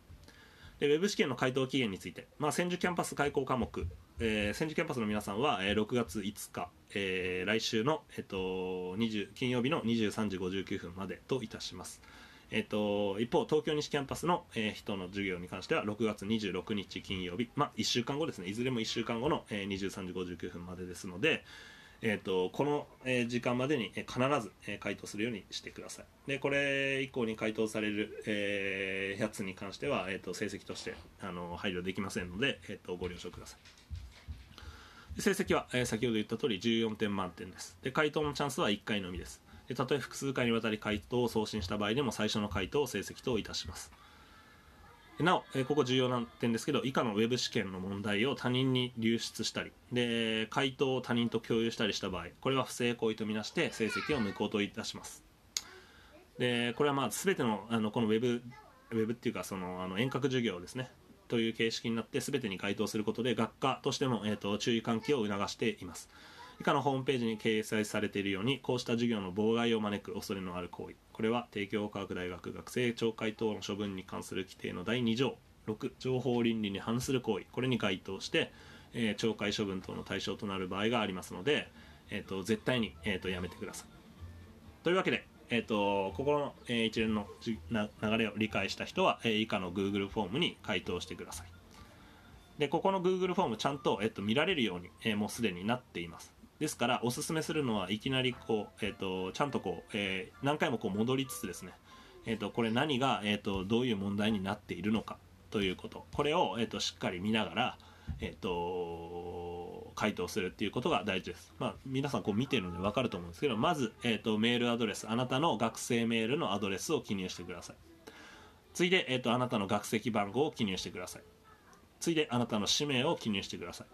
でウェブ試験の回答期限について、まあ、千住キャンパス開講科目、えー、千住キャンパスの皆さんは、えー、6月5日、えー、来週の、えーと、20金曜日の23時59分までといたします。えっ、と、一方、東京西キャンパスの、えー、人の授業に関しては、6月26日金曜日、まあ、1週間後ですね、いずれも1週間後の、えー、23時59分までですので、えーと、この、え、時間までに、え、必ず、え、回答するようにしてください。で、これ以降に回答される、えー、やつに関しては、えーと、成績としてあの配慮できませんので、えーと、ご了承ください。成績は、えー、先ほど言った通り14点満点です。で、回答のチャンスは1回のみです。でたとえ複数回にわたり回答を送信した場合でも最初の回答を成績といたしますなお、えここ重要な点ですけど以下のウェブ試験の問題を他人に流出したりで回答を他人と共有したりした場合これは不正行為とみなして成績を無効といたします。でこれはまあ全てのあのこのウェブウェブっていうかそのあの遠隔授業ですね。という形式になって全てに該当することで学科としても、えーと注意喚起を促しています。以下のホームページに掲載されているようにこうした授業の妨害を招く恐れのある行為。これは帝京科学大学学生懲戒等の処分に関する規定の第2条。6情報倫理に反する行為これに該当して、えー、懲戒処分等の対象となる場合がありますので、えーと、絶対に、えーと、やめてください。というわけで、えーと、ここの、えー、一連の流れを理解した人は、えー、以下の Google フォームに回答してください。でここの Google フォームちゃんと、えっと、見られるように、えー、もうすでになっています。ですからおすすめするのはいきなりこう、えーと、ちゃんとこう、えー、何回もこう戻りつつですね、えーと、これ何が、えーと、どういう問題になっているのかということ。これを、えー、としっかり見ながら、えー、と回答するっていうことが大事です、まあ、皆さんこう見てるので分かると思うんですけどまず、えー、とメールアドレスあなたの学生メールのアドレスを記入してください。次いで、えー、とあなたの学籍番号を記入してください。次いであなたの氏名を記入してください。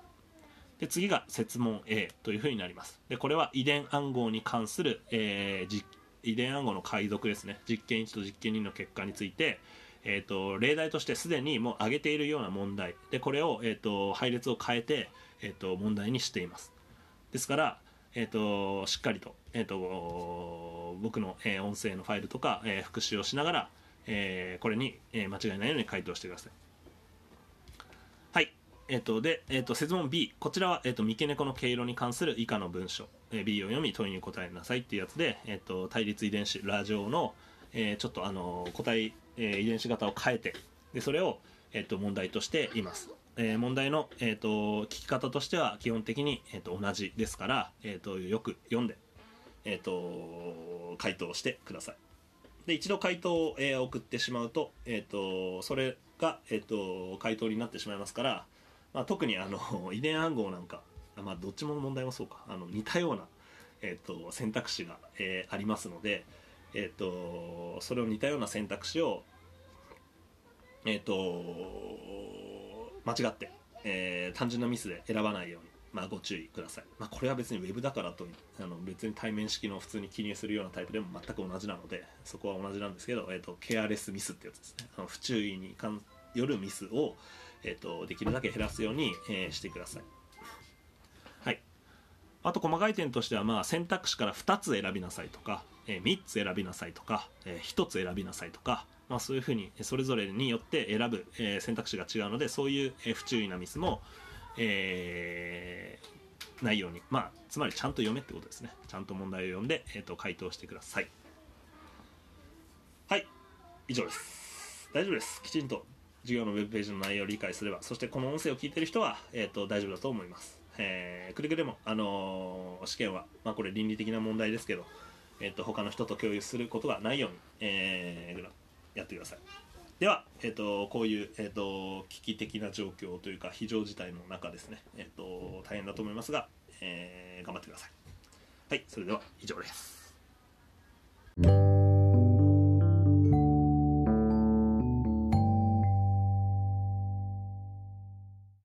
で次が設問 A というふうになります。でこれは遺伝暗号に関する、えー、遺伝暗号の解読ですね。実験1と実験2の結果について、えーと、例題としてすでにもう挙げているような問題。でこれを、えーと、配列を変えて、えーと、問題にしています。ですから、えー、としっかりと,、えー、と僕の、えー、音声のファイルとか、えー、復習をしながら、えー、これに、えー、間違いないように回答してください。えっと、で、えっと、説問 B。こちらは、えっと、三毛猫の毛色に関する以下の文章。え、B を読み、問いに答えなさいっていうやつで、えっと、対立遺伝子、ラジオの、え、ちょっとあの、個体、え、遺伝子型を変えて、で、それを、えっと、問題としています。え、問題の、えっと、聞き方としては基本的に、えっと、同じですから、えっと、よく読んで、えっと、回答してください。で、一度回答を、え、送ってしまうと、えっと、それが、えっと、回答になってしまいますから、まあ、特にあの 遺伝暗号なんか、まあ、どっちも問題もそうか。あの似たような、えーと、選択肢が、えー、ありますので、えーと、それを似たような選択肢を、えーと、間違って、えー単純なミスで選ばないように、まあ、ご注意ください、まあ、これは別に Web だからとあの別に対面式の普通に記入するようなタイプでも全く同じなのでそこは同じなんですけど、えー、とケアレスミスってやつですね。あの不注意によるミスを、えー、とできるだけ減らすように、えーしてください。はい。あと細かい点としては、まあ、選択肢から2つ選びなさいとか、えー3つ選びなさいとか、えー1つ選びなさいとか、まあ、そういうふうにそれぞれによって選ぶ、えー選択肢が違うのでそういう、え不注意なミスも、えーないように、まあ、つまりちゃんと読めってことですね。ちゃんと問題を読んで、えー、と回答してください。はい。以上です。大丈夫です。きちんと。授業のウェブページの内容を理解すればそしてこの音声を聞いてる人は、えー、と大丈夫だと思います、えーくれぐれも、あのー試験は、まあ、これ倫理的な問題ですけど、えー、と他の人と共有することがないように、えーやってください。では、えー、とこういう、えー、と危機的な状況というか非常事態の中ですね、えー、と大変だと思いますが、えー頑張ってください。はいそれでは以上です。